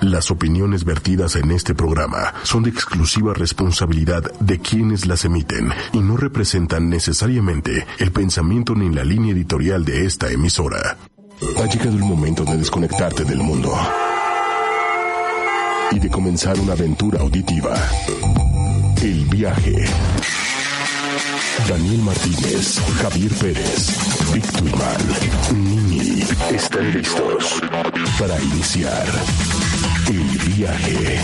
Las opiniones vertidas en este programa son de exclusiva responsabilidad de quienes las emiten y no representan necesariamente el pensamiento ni la línea editorial de esta emisora. Ha llegado el momento de desconectarte del mundo y de comenzar una aventura auditiva. El viaje. Daniel Martínez, Javier Pérez, Víctor Nini están listos para iniciar el viaje.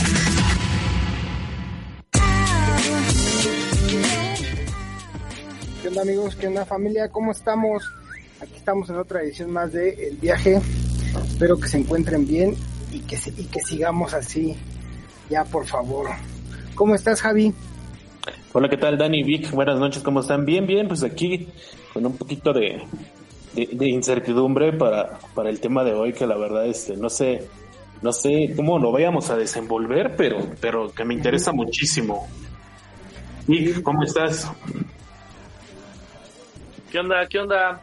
¿Qué onda amigos? ¿Qué onda familia? ¿Cómo estamos? Aquí estamos en otra edición más de El Viaje. Espero que se encuentren bien y que, y que sigamos así. Ya, por favor. ¿Cómo estás, Javi? Hola, ¿qué tal, Dani? Vic, buenas noches, ¿cómo están? Bien, bien, pues aquí con un poquito de, de, incertidumbre para, para el tema de hoy, que la verdad, este, no sé, no sé cómo lo vayamos a desenvolver, pero, pero que me interesa muchísimo. Vic, ¿cómo estás? ¿Qué onda? ¿Qué onda?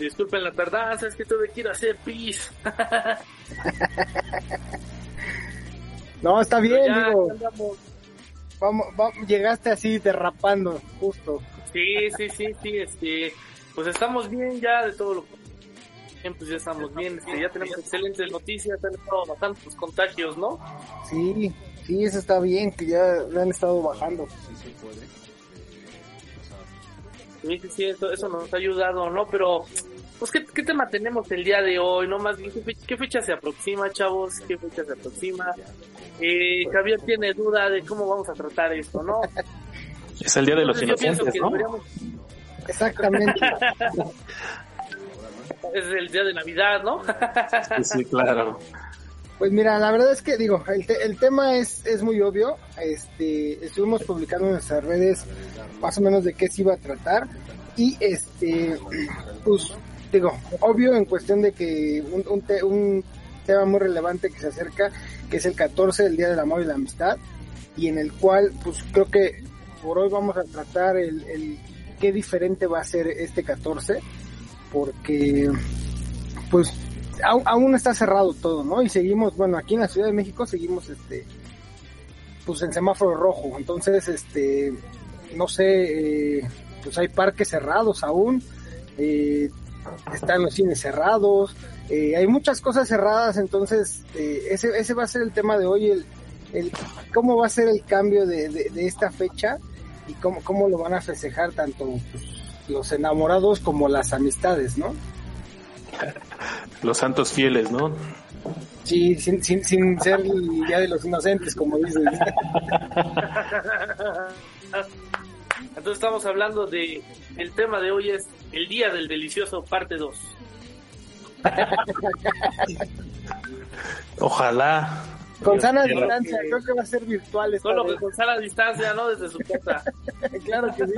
Disculpen la tardanza, es que tuve que ir a hacer pis. no, está bien, digo. Vamos, llegaste así derrapando, justo. Sí, sí, sí, sí, este, pues estamos bien ya de todo lo bien, pues ya estamos bien, este, ya tenemos excelentes noticias, han estado bajando los contagios, ¿no? Sí, sí, eso está bien, que ya han estado bajando. Sí, sí, sí, eso, eso nos ha ayudado, ¿no? Pero, pues, ¿qué, ¿qué, tema tenemos el día de hoy? ¿No? Más bien, ¿qué, fecha se aproxima, chavos? ¿Qué fecha se aproxima? Eh, Javier tiene duda de cómo vamos a tratar esto, ¿no? Es el día de los inocentes, ¿no? Exactamente. es el día de Navidad, ¿no? sí, sí, claro. Pues mira, la verdad es que digo, el, el tema es, es muy obvio. Este, estuvimos publicando en nuestras redes más o menos de qué se iba a tratar y este, pues digo, obvio en cuestión de que un, un, un tema muy relevante que se acerca, que es el 14 del Día del Amor y la Amistad y en el cual, pues creo que por hoy vamos a tratar el, el qué diferente va a ser este 14 porque pues aún, está cerrado todo, ¿no? Y seguimos, bueno, aquí en la Ciudad de México seguimos, este, pues en semáforo rojo. Entonces, este, no sé, eh, pues hay parques cerrados aún, eh, están los cines cerrados, eh, hay muchas cosas cerradas, entonces ese, ese va a ser el tema de hoy, el, el cómo va a ser el cambio de, de, esta fecha y cómo, cómo lo van a festejar tanto pues, los enamorados como las amistades, ¿no? Los santos fieles, ¿no? Sí, sin, sin, sin ser el día de los inocentes, como dices. Entonces estamos hablando de, el tema de hoy es el día del delicioso parte 2. Ojalá. Con sana distancia, creo que va a ser virtual. Solo con sana distancia, ¿no? Desde su casa. claro que sí.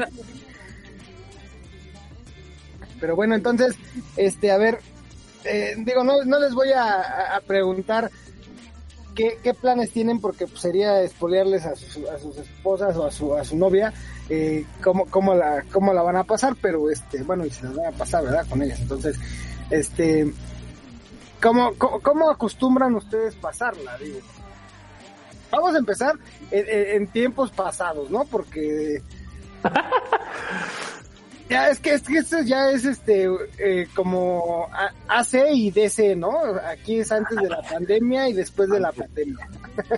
Pero bueno, entonces, este, a ver, eh, digo, no, no les voy a, preguntar qué, qué, planes tienen porque pues, sería espolearles a, sus, a sus esposas o a su, a su novia eh, cómo, cómo, la, cómo la van a pasar, pero este, bueno, y se la van a pasar, ¿verdad? Con ellas. Entonces, este, ¿cómo, cómo, acostumbran ustedes pasarla? Digo, vamos a empezar en, en tiempos pasados, ¿no? Porque Ya, es que, es que esto ya es este eh, como AC y DC, ¿no? Aquí es antes de la pandemia y después de la pandemia.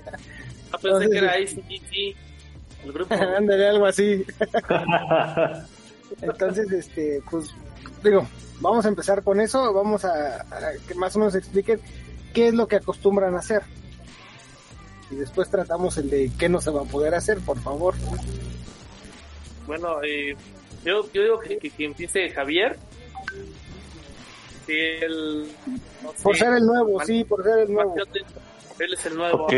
Ah, pensé que era el grupo. Ándale, algo así. Entonces, este, pues, digo, vamos a empezar con eso, vamos a, a, que más o menos expliquen qué es lo que acostumbran a hacer. Y después tratamos el de qué no se va a poder hacer, por favor. Bueno, eh, yo, yo digo que, que, empiece Javier. El, por ser el nuevo, sí, por ser el nuevo. Él es el nuevo. Ok.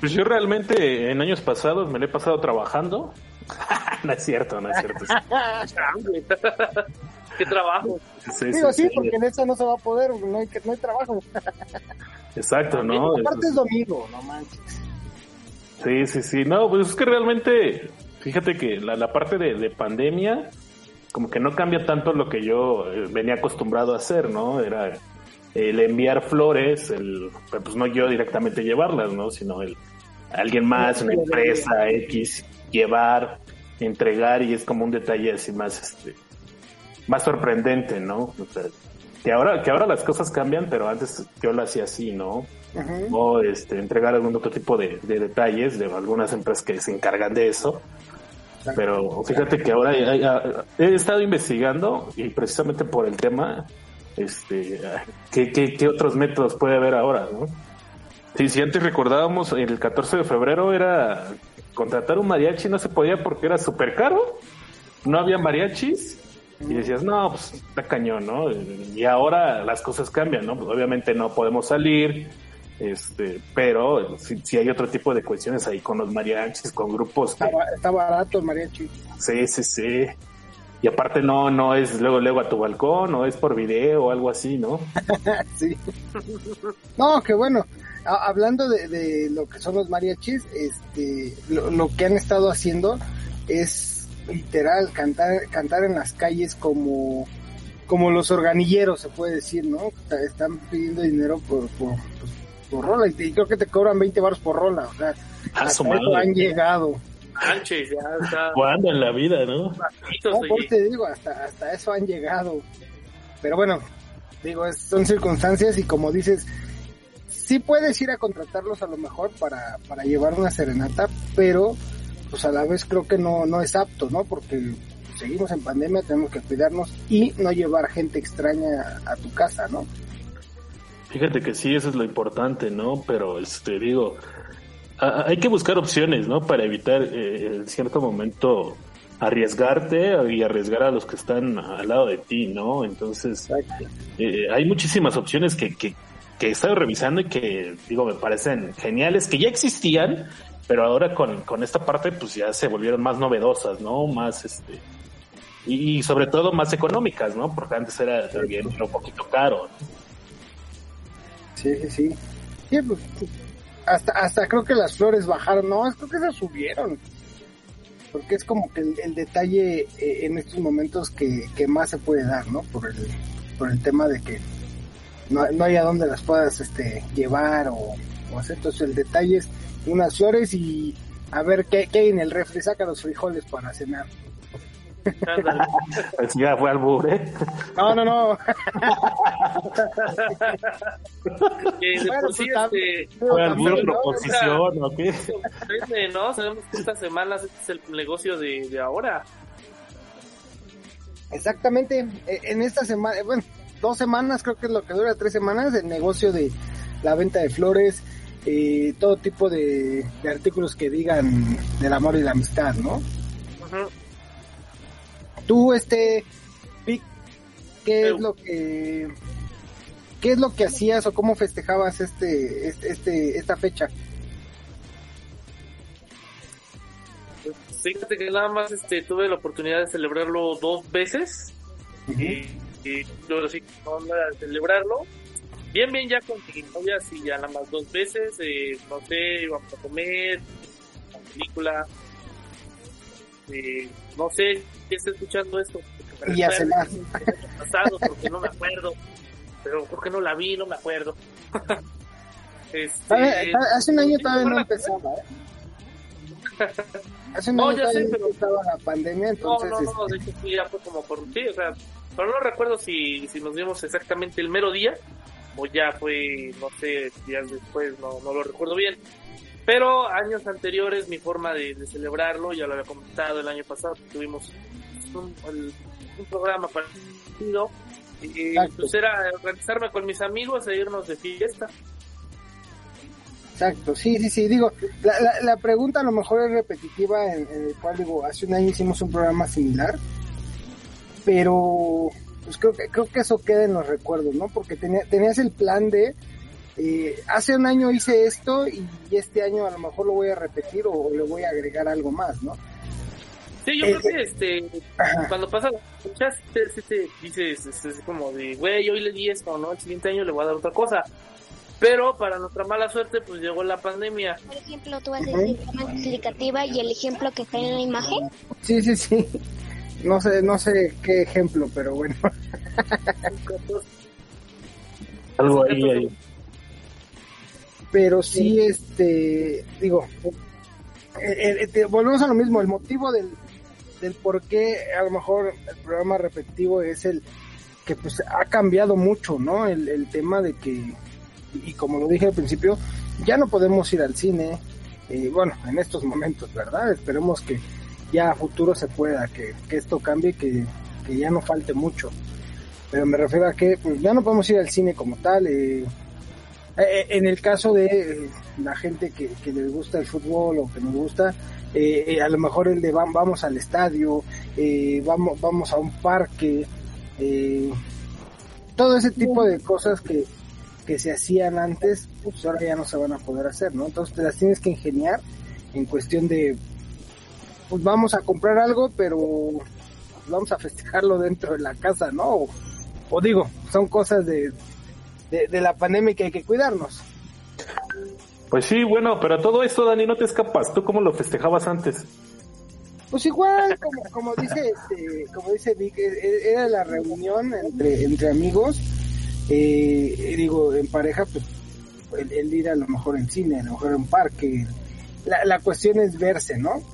Pues yo realmente en años pasados me lo he pasado trabajando. no es cierto, no es cierto. Qué trabajo. Sí, Digo, sí, porque en esta no se va a poder, no hay, no hay trabajo. Exacto, ¿no? Aparte es domingo, no manches. Sí, sí, sí. No, pues es que realmente, fíjate que la, la parte de, de pandemia, como que no cambia tanto lo que yo eh, venía acostumbrado a hacer, ¿no? Era el enviar flores, el, pues no yo directamente llevarlas, ¿no? Sino el alguien más, una empresa X, llevar, entregar y es como un detalle así más, este, más sorprendente, ¿no? O sea, que ahora, que ahora las cosas cambian, pero antes yo lo hacía así, ¿no? O este, entregar algún otro tipo de, de, detalles de algunas empresas que se encargan de eso. Pero fíjate que ahora he estado investigando y precisamente por el tema este, ¿qué, qué, qué otros métodos puede haber ahora, no? Sí, si antes recordábamos, el 14 de febrero era contratar un mariachi, no se podía porque era súper caro, no había mariachis, y decías, no, pues está cañón, ¿no? Y ahora las cosas cambian, ¿no? Pues obviamente no podemos salir, este, pero si, hay otro tipo de cuestiones ahí con los mariachis, con grupos. Está, está barato el mariachi. Sí, sí, sí. Y aparte no, no es luego, luego a tu balcón, o es por video o algo así, ¿no? sí. No, que bueno. hablando de, lo que son los mariachis, este, lo, que han estado haciendo es literal cantar, cantar en las calles como, como los organilleros, se puede decir, ¿no? Están pidiendo dinero por, por, por, rola y, creo que te cobran 20 baros por rola, o sea, hasta han llegado. Ya está. ¿Cuándo en la vida, no? No, por te digo, hasta, hasta eso han llegado. Pero bueno, digo, son circunstancias y como dices, sí puedes ir a contratarlos a lo mejor para, para llevar una serenata, pero pues a la vez creo que no, no es apto, ¿no? Porque seguimos en pandemia, tenemos que cuidarnos y no llevar gente extraña a tu casa, ¿no? Fíjate que sí, eso es lo importante, ¿no? Pero, este, digo, hay que buscar opciones, ¿no? Para evitar eh, en cierto momento arriesgarte y arriesgar a los que están al lado de ti, ¿no? Entonces, eh, hay muchísimas opciones que, que, que he estado revisando y que, digo, me parecen geniales, que ya existían, pero ahora con, con esta parte, pues ya se volvieron más novedosas, ¿no? Más, este, y, sobre todo más económicas, ¿no? Porque antes era también un poquito caro. Sí, sí, sí. Pues, hasta, hasta creo que las flores bajaron, no, creo que se subieron. Porque es como que el, detalle eh, en estos momentos que, más se puede dar, ¿no? Por el, por el tema de que no, no hay a dónde las puedas este, llevar o, hacer. Entonces el detalle es unas flores y a ver qué, qué hay en el refri, saca los frijoles para cenar. Pues ya fue al ¿eh? No, no, no. fue al proposición, ¿o qué? ¿no? Sabemos que estas semanas este es el negocio de, de ahora. Exactamente. E, en esta semana, bueno, dos semanas, creo que es lo que dura, tres semanas, el negocio de la venta de flores, eh, todo tipo de, de, artículos que digan del amor y la amistad, ¿no? Tú, este, Vic, ¿qué es lo que, qué es lo que hacías o cómo festejabas este, este, este esta fecha? Fíjate que nada más este, tuve la oportunidad de celebrarlo dos veces. Y, yo sí, de celebrarlo. Bien, bien, ya con mi novia, sí, ya nada más dos veces. Eh, no sé, íbamos a comer, la película. Eh, no sé si está escuchando esto. Y ya se más. pasado porque no me acuerdo. Pero porque no la vi, no me acuerdo. este, hace un año todavía no empezaba, ¿eh? Hace un no, año ya sé, pero... estaba la pandemia, entonces... No, no, no, de hecho ya fue como por... Sí, o sea, pero no recuerdo si, si nos vimos exactamente el mero día o ya fue, no sé, días después, no, no lo recuerdo bien. Pero años anteriores mi forma de, celebrarlo, ya lo había comentado el año pasado, tuvimos un, un programa partido y pues era organizarme con mis amigos e irnos de fiesta. Exacto, sí, sí, sí, digo, la, la, la pregunta a lo mejor es repetitiva en, el cual digo, hace un año hicimos un programa similar, pero pues creo que, creo que eso queda en los recuerdos, ¿no? Porque tenía, tenías el plan de eh, hace un año hice esto y este año a lo mejor lo voy a repetir o, le voy a agregar algo más, ¿no? Sí, yo creo que este, cuando pasa la fecha, sí te, dices, es, como de, güey, hoy le di esto, ¿no? El siguiente año le voy a dar otra cosa. Pero para nuestra mala suerte, pues llegó la pandemia. Por ejemplo, tú haces el tema explicativa y el ejemplo que está en la imagen. Sí, sí, sí. No sé, no sé qué ejemplo, pero bueno. Algo ahí, ahí. Pero sí, este, digo, eh, eh, volvemos a lo mismo, el motivo del, del por qué a lo mejor el programa repetitivo es el que pues ha cambiado mucho, ¿no? El, el tema de que y como lo dije al principio, ya no podemos ir al cine, eh, bueno, en estos momentos, ¿verdad? Esperemos que ya a futuro se pueda, que, esto cambie, que, que, ya no falte mucho. Pero me refiero a que pues, ya no podemos ir al cine como tal. Eh, eh, en el caso de la gente que, que les gusta el fútbol o que nos gusta, a lo mejor el de vamos al estadio, vamos, vamos a un parque, todo ese tipo de cosas que, que se hacían antes, pues ahora ya no se van a poder hacer, ¿no? Entonces te las tienes que ingeniar en cuestión de, pues vamos a comprar algo, pero vamos a festejarlo dentro de la casa, ¿no? O, digo, son cosas de, de, la pandemia que hay que cuidarnos. Pues sí, bueno, pero todo esto, Dani, no te escapas. ¿Tú cómo lo festejabas antes? Pues igual, como, como dice, este, como dice Vic, e, e, era la reunión entre, entre amigos eh, digo, en pareja, pues el, ir a lo mejor en cine, a lo mejor en un parque. La, la cuestión es verse, ¿no?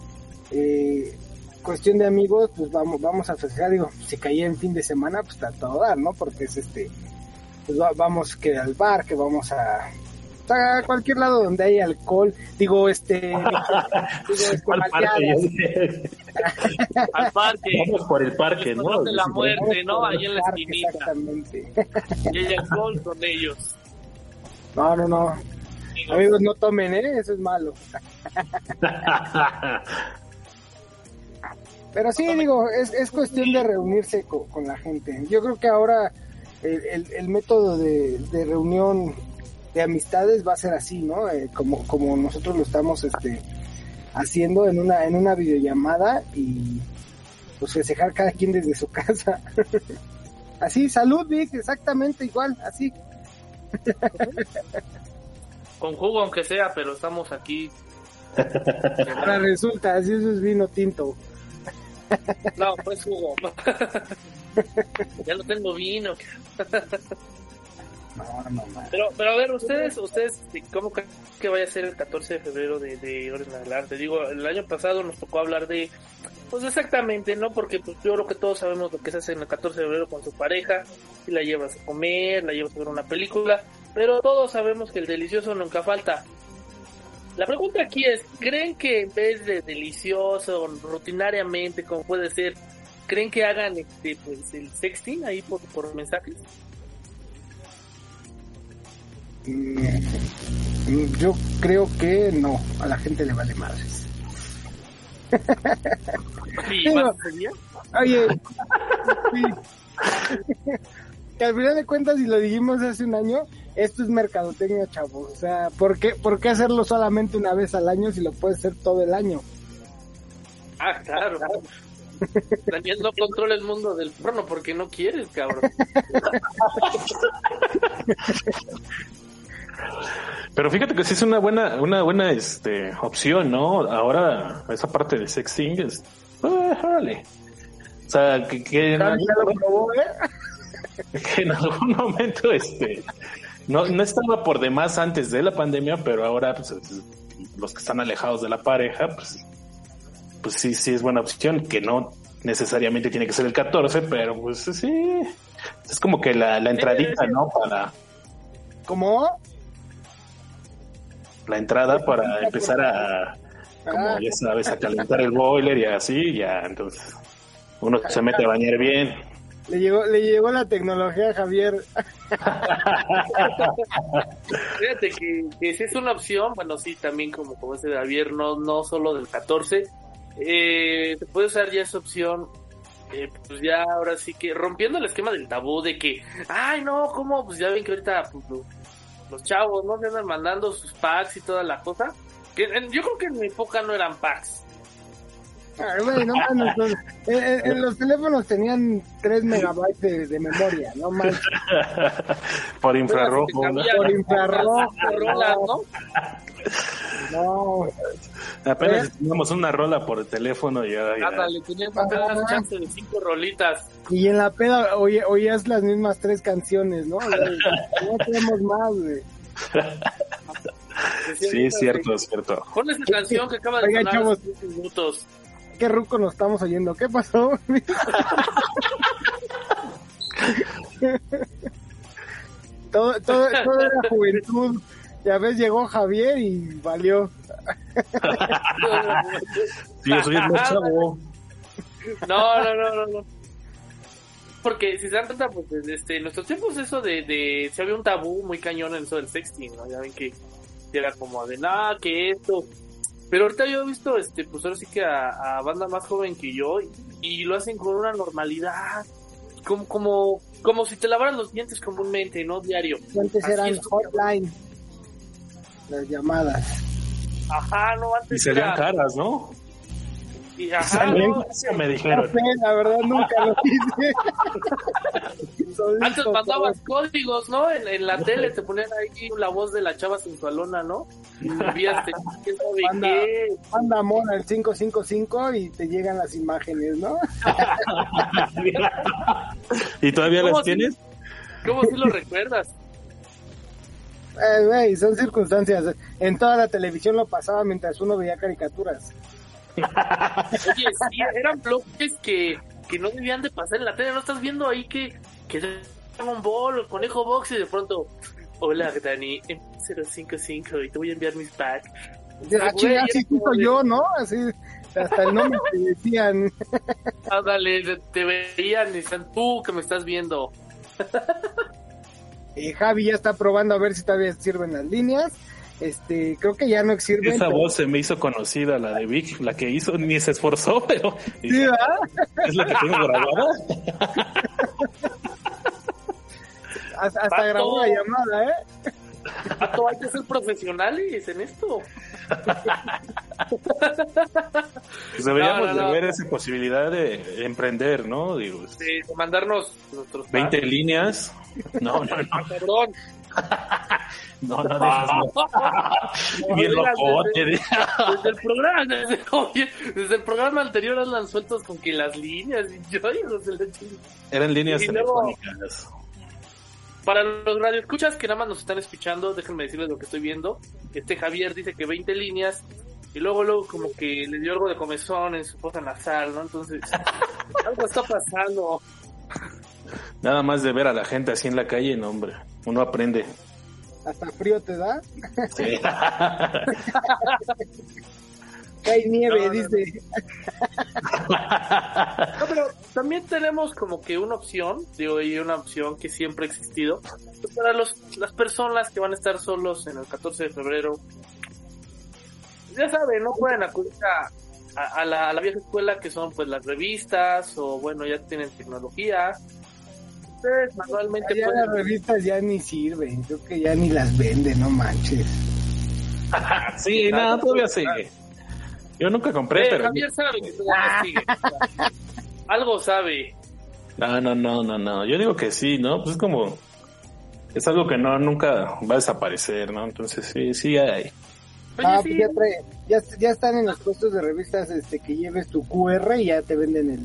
Eh, cuestión de amigos, pues vamos, vamos a festejar, digo, si caía en fin de semana, pues está todo dar, ¿no? Porque es este, pues vamos que al parque, vamos a, a cualquier lado donde hay alcohol, digo, este, digo, este al parque, al parque. Vamos por el parque, ¿no? De la muerte, ¿no? Ahí en la esquinita. Exactamente. Y hay alcohol con ellos. No, no, no. Amigos, no tomen, ¿eh? Eso es malo. Pero sí, digo, es, es cuestión de reunirse con, con la gente. Yo creo que ahora el, el, el método de, de reunión de amistades va a ser así, ¿no? Eh, como, como nosotros lo estamos este, haciendo en una, en una videollamada y pues festejar cada quien desde su casa. así, salud, Vic, exactamente igual, así. Con jugo aunque sea, pero estamos aquí. Ahora resulta, así eso es vino tinto. No, pues jugo. ya lo tengo vino. Pero, pero a ver, ustedes, ustedes, ¿cómo creen que vaya a ser el 14 de febrero de, de Orden del Arte? Digo, el año pasado nos tocó hablar de, pues exactamente, ¿no? Porque pues, yo creo que todos sabemos lo que se hace en el 14 de febrero con su pareja, y la llevas a comer, la llevas a ver una película, pero todos sabemos que el delicioso nunca falta. La pregunta aquí es, ¿creen que en vez de delicioso, rutinariamente, como puede ser, creen que hagan este, pues, el sexting ahí por, por mensajes? Mm, yo creo que no, a la gente le vale madres. oye, que al final de cuentas, y lo dijimos hace un año, esto es mercadotecnia, chavos. O sea, ¿por qué, ¿por qué hacerlo solamente una vez al año si lo puedes hacer todo el año? Ah, claro. Daniel no controla el mundo del porno porque no quieres, cabrón. Pero fíjate que sí es una buena, una buena este, opción, ¿no? Ahora, esa parte de sexting es. vale. O sea, que, que, en algún, ¿eh? Que en algún momento este no, no estaba por demás antes de la pandemia, pero ahora pues, los que están alejados de la pareja, pues, pues sí, sí es buena opción, que no necesariamente tiene que ser el 14, pero pues sí, es como que la, la entradita, ¿no? Para... ¿Cómo? la entrada para empezar a, como ah. ya sabes, a calentar el boiler y así, ya, entonces uno se mete a bañar bien. Le llegó, le llegó la tecnología a Javier. Fíjate que, si es una opción, bueno, sí, también como, como ese de Javier, no, no solo del 14, eh, se puede usar ya esa opción eh, pues ya ahora sí que rompiendo el esquema del tabú de que, ay no, ¿cómo? Pues ya ven que ahorita pues, los chavos, ¿no? Se andan mandando sus packs y toda la cosa. Que yo creo que en mi época no eran packs. Ay, güey, no mames, los- en, los teléfonos tenían 3 megabytes de, de memoria, no manches. Por infrarrojo. Por infrarrojo, ¿no? No, Apenas ¿Eh? teníamos una rola por teléfono y ya. Ándale, apenas Ajá. chance de cinco rolitas. y en la peda oye- oías las mismas tres canciones, ¿no? No tenemos más, güey. Sí, cierto, cierto. Pon esa canción que acaba de Oigan, sonar chavos. hace 10 minutos. Qué ruco nos estamos oyendo. ¿Qué pasó? todo, todo, todo era juventud. Ya ves, llegó Javier y valió. Sí, yo soy el más chavo. No, no, no, no, no. Porque si se dan cuenta, pues este, en nuestros tiempos eso de, de, si había un tabú muy cañón en eso del sexting, ¿no? Ya ven que era como de nada, que esto. Pero ahorita yo he visto, este, pues ahora sí que a, a banda más joven que yo y, y lo hacen con una normalidad. Como, como, como si te lavaran los dientes comúnmente, no diario. Antes Así eran hotline. Las llamadas. Ajá, no, Y antes se veían era- caras, ¿no? Y ajá, Salen, no, eso me No dijeron. sé, la verdad nunca lo hice. Antes mandabas códigos, ¿no? En, en la tele te ponían ahí la voz de la chava sensualona, ¿no? Y vivías, te- ¿quién sabe Manda. qué? Manda mona al 555 y te llegan las imágenes, ¿no? ¿Y todavía ¿Cómo las si- tienes? ¿Cómo si lo recuerdas? Eh, güey, son circunstancias. En toda la televisión lo pasaba mientras uno veía caricaturas. Oye, sí, eran bloques que, que no debían de pasar en la tele. ¿No estás viendo ahí que, que Dragon Ball, el Conejo Box y de pronto... Hola, Dani, en 055 y te voy a enviar mis packs. Ah, así soy de- yo, ¿no? Así, hasta el nombre te decían. Ándale, te- te veían y decían, tú que me estás viendo. Eh, Javi ya está probando a ver si todavía sirven las líneas. Este, creo que ya no sirven. Esa pero- voz se me hizo conocida, la de Vic, la que hizo, ni se esforzó, pero Sí, ¿verdad? es la que tengo grabada. Hasta, hasta grabó la llamada, ¿eh? Pato, hay que ser profesionales en esto. Pues deberíamos No, no, no. de ver esa posibilidad de emprender, ¿no? Digo, De, de mandarnos nuestros 20 packs. líneas. No, no, no, Perdón. no, no. Bien locote. Desde el programa, desde, oye, desde el programa anterior andan sueltos con que las líneas y yo, hijos de la chingada. Eran líneas telefónicas. Para los radioescuchas que nada más nos están escuchando, déjenme decirles lo que estoy viendo. Este Javier dice que 20 líneas y luego luego como que le dio algo de comezón en su fosa nasal, ¿no? Entonces, algo está pasando. Nada más de ver a la gente así en la calle, no, hombre. Uno aprende. Hasta frío te da. Sí. Cae nieve, No, no, dice. No, pero también tenemos como que una opción, digo, y una opción que siempre ha existido, para los, las personas que van a estar solos en el 14 de febrero. Ya saben, no pueden acudir a, a- a la, a la vieja escuela que son pues las revistas o bueno, ya tienen tecnología. Ustedes manualmente Ya pueden... las revistas ya ni sirven. Creo que ya ni las venden, no manches. sí, no, todavía sigue. Yo nunca compré, Eh, pero. Javier sabe que todavía sigue. Algo sabe. No, no, no, no, no. Yo digo que sí, ¿no? Pues es como. Es algo que no nunca va a desaparecer, ¿no? Entonces sí, sí hay. Ah, pues ya, trae- ya, ya están en los puestos de revistas este que lleves tu QR y ya te venden el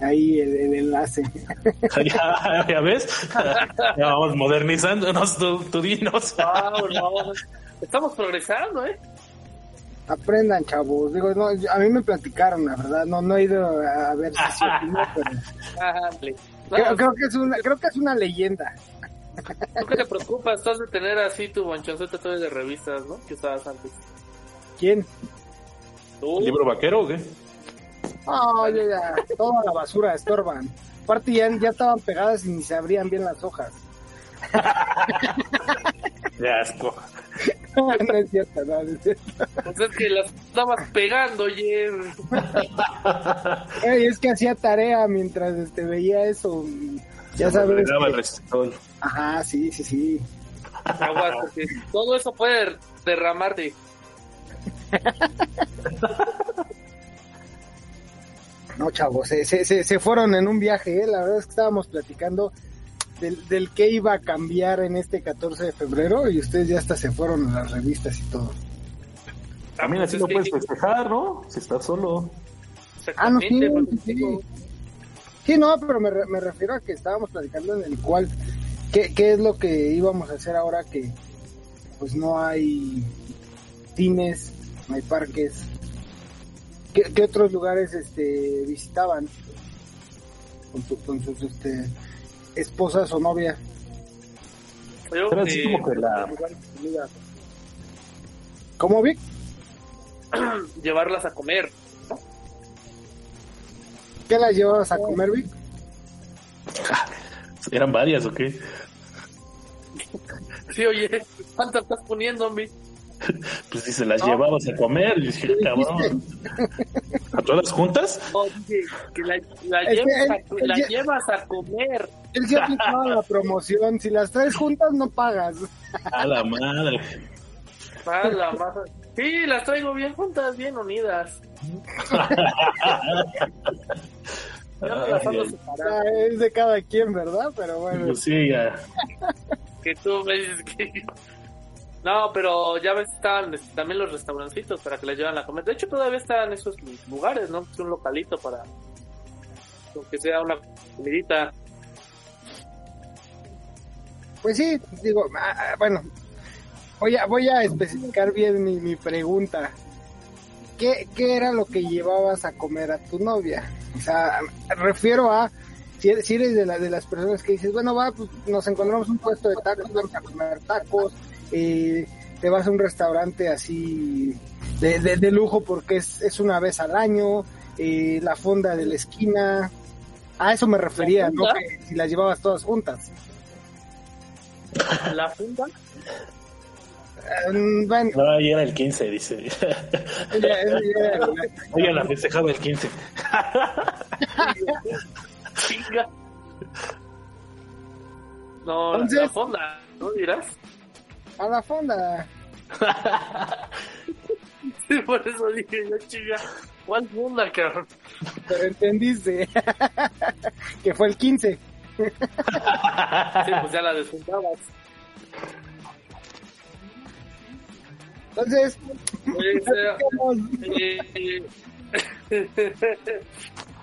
ahí el, el enlace. ya, ya ves. Ya vamos modernizándonos, tú, tú dinos. Wow, no. Estamos progresando, ¿eh? Aprendan, chavos. Digo, no, a mí me platicaron, la verdad. No, no he ido a ver si pero. No, creo, creo que es una, creo que es una leyenda. ¿Tú qué te preocupas? Tú has de tener así tu manchonceta todavía de revistas, ¿no? Que usabas antes. ¿Quién? Tú. ¿El libro vaquero o qué? Oh, ya, ya, toda la basura estorban. Aparte ya, ya estaban pegadas y ni se abrían bien las hojas. De asco. no es cierto, no, no es cierto. Pues es que las estabas pegando, oye. Ey, es que hacía tarea mientras este, veía eso. Ya sabes. Que-. Ajá, sí, sí, sí. Aguas, todo eso puede derramarte. No, chavos, se, se, se, se fueron en un viaje, ¿eh? la verdad es que estábamos platicando del, del que iba a cambiar en este 14 de febrero y ustedes ya hasta se fueron a las revistas y todo. También así lo que- puedes festejar, ¿no? Si estás solo. Ah, no, sí, sí, sí. no, pero me, me refiero a que estábamos platicando en el cual, ¿qué, ¿qué es lo que íbamos a hacer ahora que pues no hay cines, no hay parques? ¿Qué, qué otros lugares este visitaban con, su- con sus este esposas o novias? yo, Pero así eh, como que la- ¿Cómo Vic? llevarlas a comer. ¿Qué las llevabas a comer, Vic? ¿Eran varias o qué? Sí, oye, ¿cuántas estás poniendo, mi? Pues si se las No. llevabas a comer, y dije, cabrón. ¿A todas juntas? No, dije que la, la Es que llevas, a, él la ya- llevas a comer. Él se aplicaba la promoción, si las traes juntas no pagas. A la madre. Ah, la masa. Sí, las traigo bien juntas, bien unidas. Ya me las ando es de cada quien, ¿verdad? Pero bueno. Pues sí, ya. Que tú me dices que... No, pero ya ves, están este, también los restaurancitos para que les llevan a comer. De hecho, todavía están esos lugares, ¿no? Es un localito para... Aunque sea una comidita. Pues sí, digo, ah, ah, bueno, voy a, voy a especificar bien mi, mi pregunta. ¿Qué, ¿Qué era lo que llevabas a comer a tu novia? O sea, refiero a, si eres de, la, de las personas que dices, bueno, va, pues nos encontramos un puesto de tacos, vamos a comer tacos, eh, te vas a un restaurante así de, de, de lujo porque es, es una vez al año, eh, la fonda de la esquina, a eso me refería, ¿no? Que si las llevabas todas juntas. La funda. Mm, Bueno, No, ahí era el 15, dice. Ella la festejaba el 15. Chinga. No, Entonces- la fonda, ¿no dirás? A la fonda. Sí, por eso dije yo, chinga. ¿Cuál fonda, cabrón? Pero entendiste que fue el 15. Sí, pues ya la desjuntabas. Entonces, Oye, digamos, eh,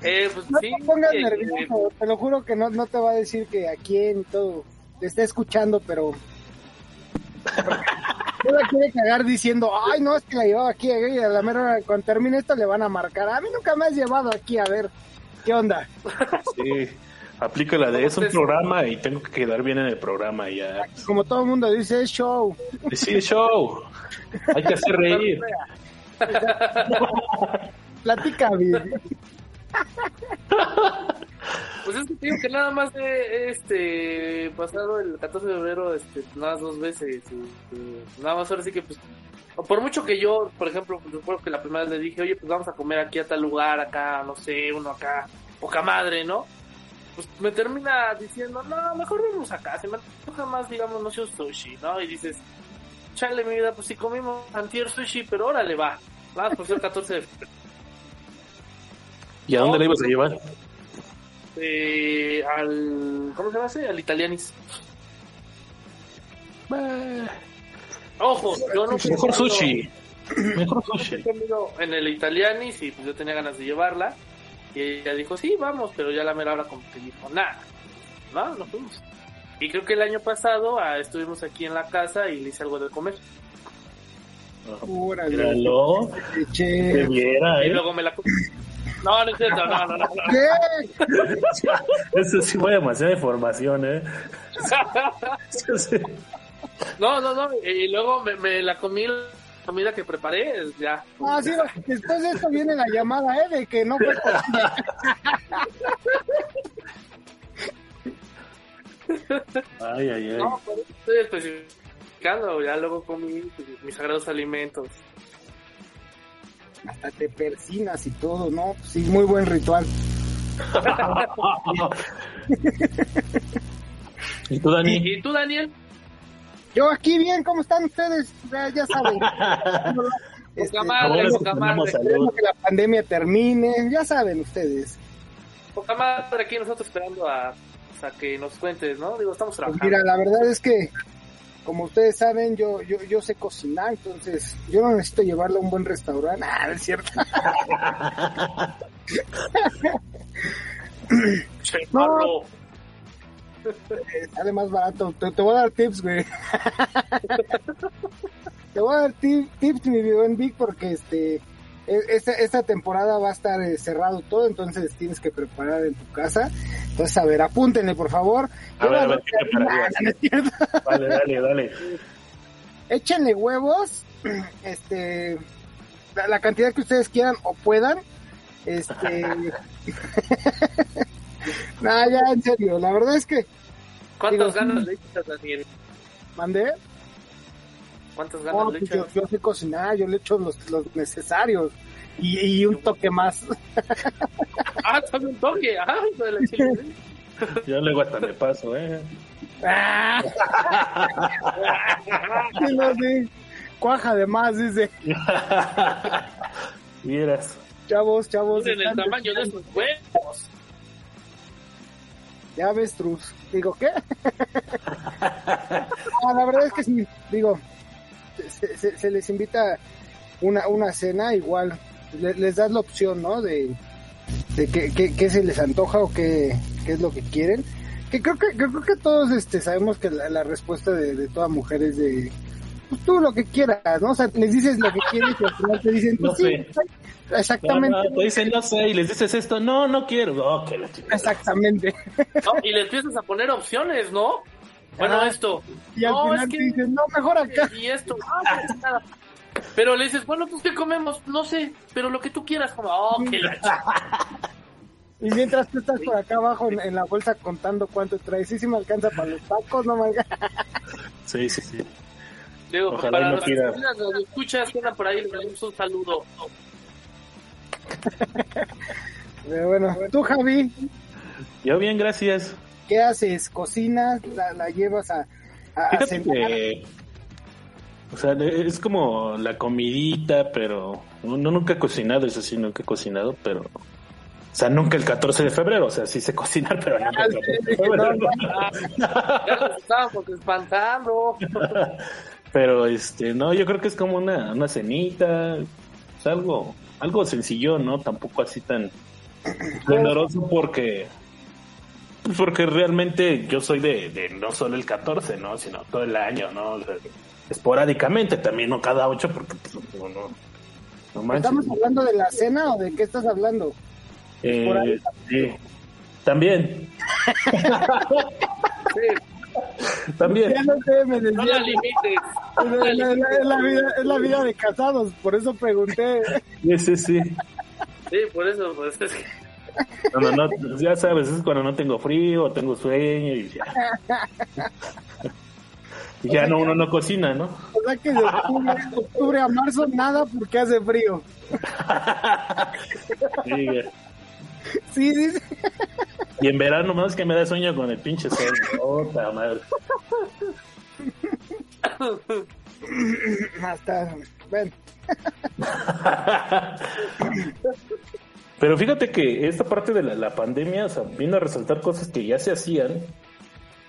eh, pues no sí. te pongas eh, nervioso. Te lo juro que no, no te va a decir que a quién y todo. Te está escuchando, pero. No la quiere cagar diciendo, ay, no, es que la llevaba aquí. Y a la mera hora, cuando termine esto, le van a marcar. A mí nunca me has llevado aquí, a ver, ¿qué onda? Sí. Aplica la de es un programa y tengo que quedar bien en el programa y ya. Como todo el mundo dice, es show. Sí, show. Hay que hacer reír. Platica, Vic. Pues es que te digo que nada más he este pasado el 14 de febrero este nada más dos veces y nada más ahora sí que pues por mucho que yo por ejemplo pues, recuerdo que la primera vez le dije oye pues vamos a comer aquí a tal lugar acá no sé uno acá poca madre no pues me termina diciendo no mejor vamos acá se me antoja más digamos no sé un sushi no y dices chale mi vida pues si comimos antier sushi pero órale va vamos por ser 14 de febrero ¿Y a dónde la ibas a llevar? Eh, al ¿cómo se llama ese? al Italianis Ojo, yo no Mejor sushi. Mejor sushi. he comido en el Italianis y pues yo tenía ganas de llevarla. Y ella dijo, sí, vamos, pero ya la mera hora como que dijo, nada, no, no fuimos. Y creo que el año pasado ah, estuvimos aquí en la casa y le hice algo de comer. Órale. Míralo. Che. Que viera, Y ¿eh? luego me la comí. No, no es cierto, no, no, no. no. ¿Qué? Eso sí fue demasiada información, ¿eh? Eso sí. No, no, no. Y luego me, me la comí la comida que preparé, ya. Ah, sí, después de esto viene la llamada, ¿eh? De que no fue. Ay, ay, ay. No, por eso estoy especificando. Ya luego comí mis sagrados alimentos. Hasta te persinas y todo, ¿no? Sí, muy buen ritual. ¿Y tú, Dani? ¿Y tú, Daniel? Yo aquí bien, ¿cómo están ustedes? Ya, ya saben. Este, Poca madre, poca madre. que la pandemia termine, ya saben ustedes. Poca madre aquí nosotros esperando a, a que nos cuentes, ¿no? Digo, estamos Pues trabajando. mira, la verdad es que, como ustedes saben, yo, yo, yo sé cocinar, entonces yo no necesito llevarlo a un buen restaurante. Ah, es cierto. No. Eh, Sale más barato. Te, te voy a dar tips, güey. te voy a dar ti- tips, mi buen Vic, porque este esta, esta temporada va a estar eh, cerrado todo, entonces tienes que preparar en tu casa. Entonces, a ver, apúntenle, por favor. A ver, a ver, ¿qué? No, no. Dale, dale, dale. échenle huevos, este, la, la cantidad que ustedes quieran o puedan, este, nada, ya en serio, la verdad es que ¿Cuántas Digo, ganas le echas, Daniel? mandé, ¿Cuántas ganas le pues echas? yo, yo sé cocinar, yo le echo los, los necesarios y, y un toque más. Ah, también un toque. Ah, hijo de la chile. Yo luego hasta me paso, ¿eh? ¡Ah! Sí, no, sí. Cuaja de más, dice, Vieras. chavos, chavos. Miren el tamaño de esos huevos. Ya ves, Trus. Digo, ¿qué? No, la verdad es que sí, digo, se, se- se les invita una, una cena, igual le- les das la opción, ¿no? De, de qué, qué- qué se les antoja o qué, qué es lo que quieren. Que creo que, creo que todos este, sabemos que la, la respuesta de, de toda mujer es de, pues tú lo que quieras, ¿no? O sea, les dices lo que quieres y al final te dicen, No pues sí, sé. No, exactamente, no, te dicen no sé y les dices esto, no, no quiero. Que la chingada. exactamente. No, y le empiezas a poner opciones, ¿no? Bueno, esto. Y al no, final es te que... dicen, no, mejor acá. Y esto. Pues nada. Pero le dices, bueno, pues ¿qué comemos? No sé, pero lo que tú quieras. Como, oh, que la Y mientras tú estás por acá abajo en, en la bolsa contando cuánto traes, sí, sí me alcanza para los tacos, no me alcanza. Sí, sí, sí. Digo, Ojalá para no los quiera. que escuchas, que andan por ahí, les damos un saludo. Pero bueno, tú Javi, Yo bien, gracias. ¿Qué haces? ¿Cocinas? ¿La, la llevas a, a, a Fíjate cenar? que, o sea, es como la comidita, pero no nunca he cocinado, eso sí, nunca he cocinado, pero, o sea, nunca el 14 de febrero, o sea, sí sé cocinar, pero nunca el 14 de febrero. Espantando. Pero, este, no, yo creo que es como una, una cenita, es algo, algo sencillo, ¿no? Tampoco así tan porque, pues porque realmente yo soy de, de no solo el 14, ¿no? Sino todo el año, ¿no? O sea, esporádicamente también, no cada ocho, porque pues, no, no. ¿Estamos hablando de la cena o de qué estás hablando? Eh, sí, también, Sí, también. Ya no sé, me no decía, la limites. es, la, la- es la vida, es la vida de casados, por eso pregunté. Sí, sí, sí. Sí, por eso, pues es que Cuando no, ya sabes, es cuando no tengo frío, o tengo sueño y ya. Y ya no, uno no cocina, ¿no? O sea que de octubre, octubre a marzo nada porque hace frío. Sí, ya. Sí, sí, sí. y en verano más que me da sueño con el pinche sol. Otra madre. Hasta, bueno, Pero fíjate que esta parte de la, la pandemia, o sea, vino a resaltar cosas que ya se hacían,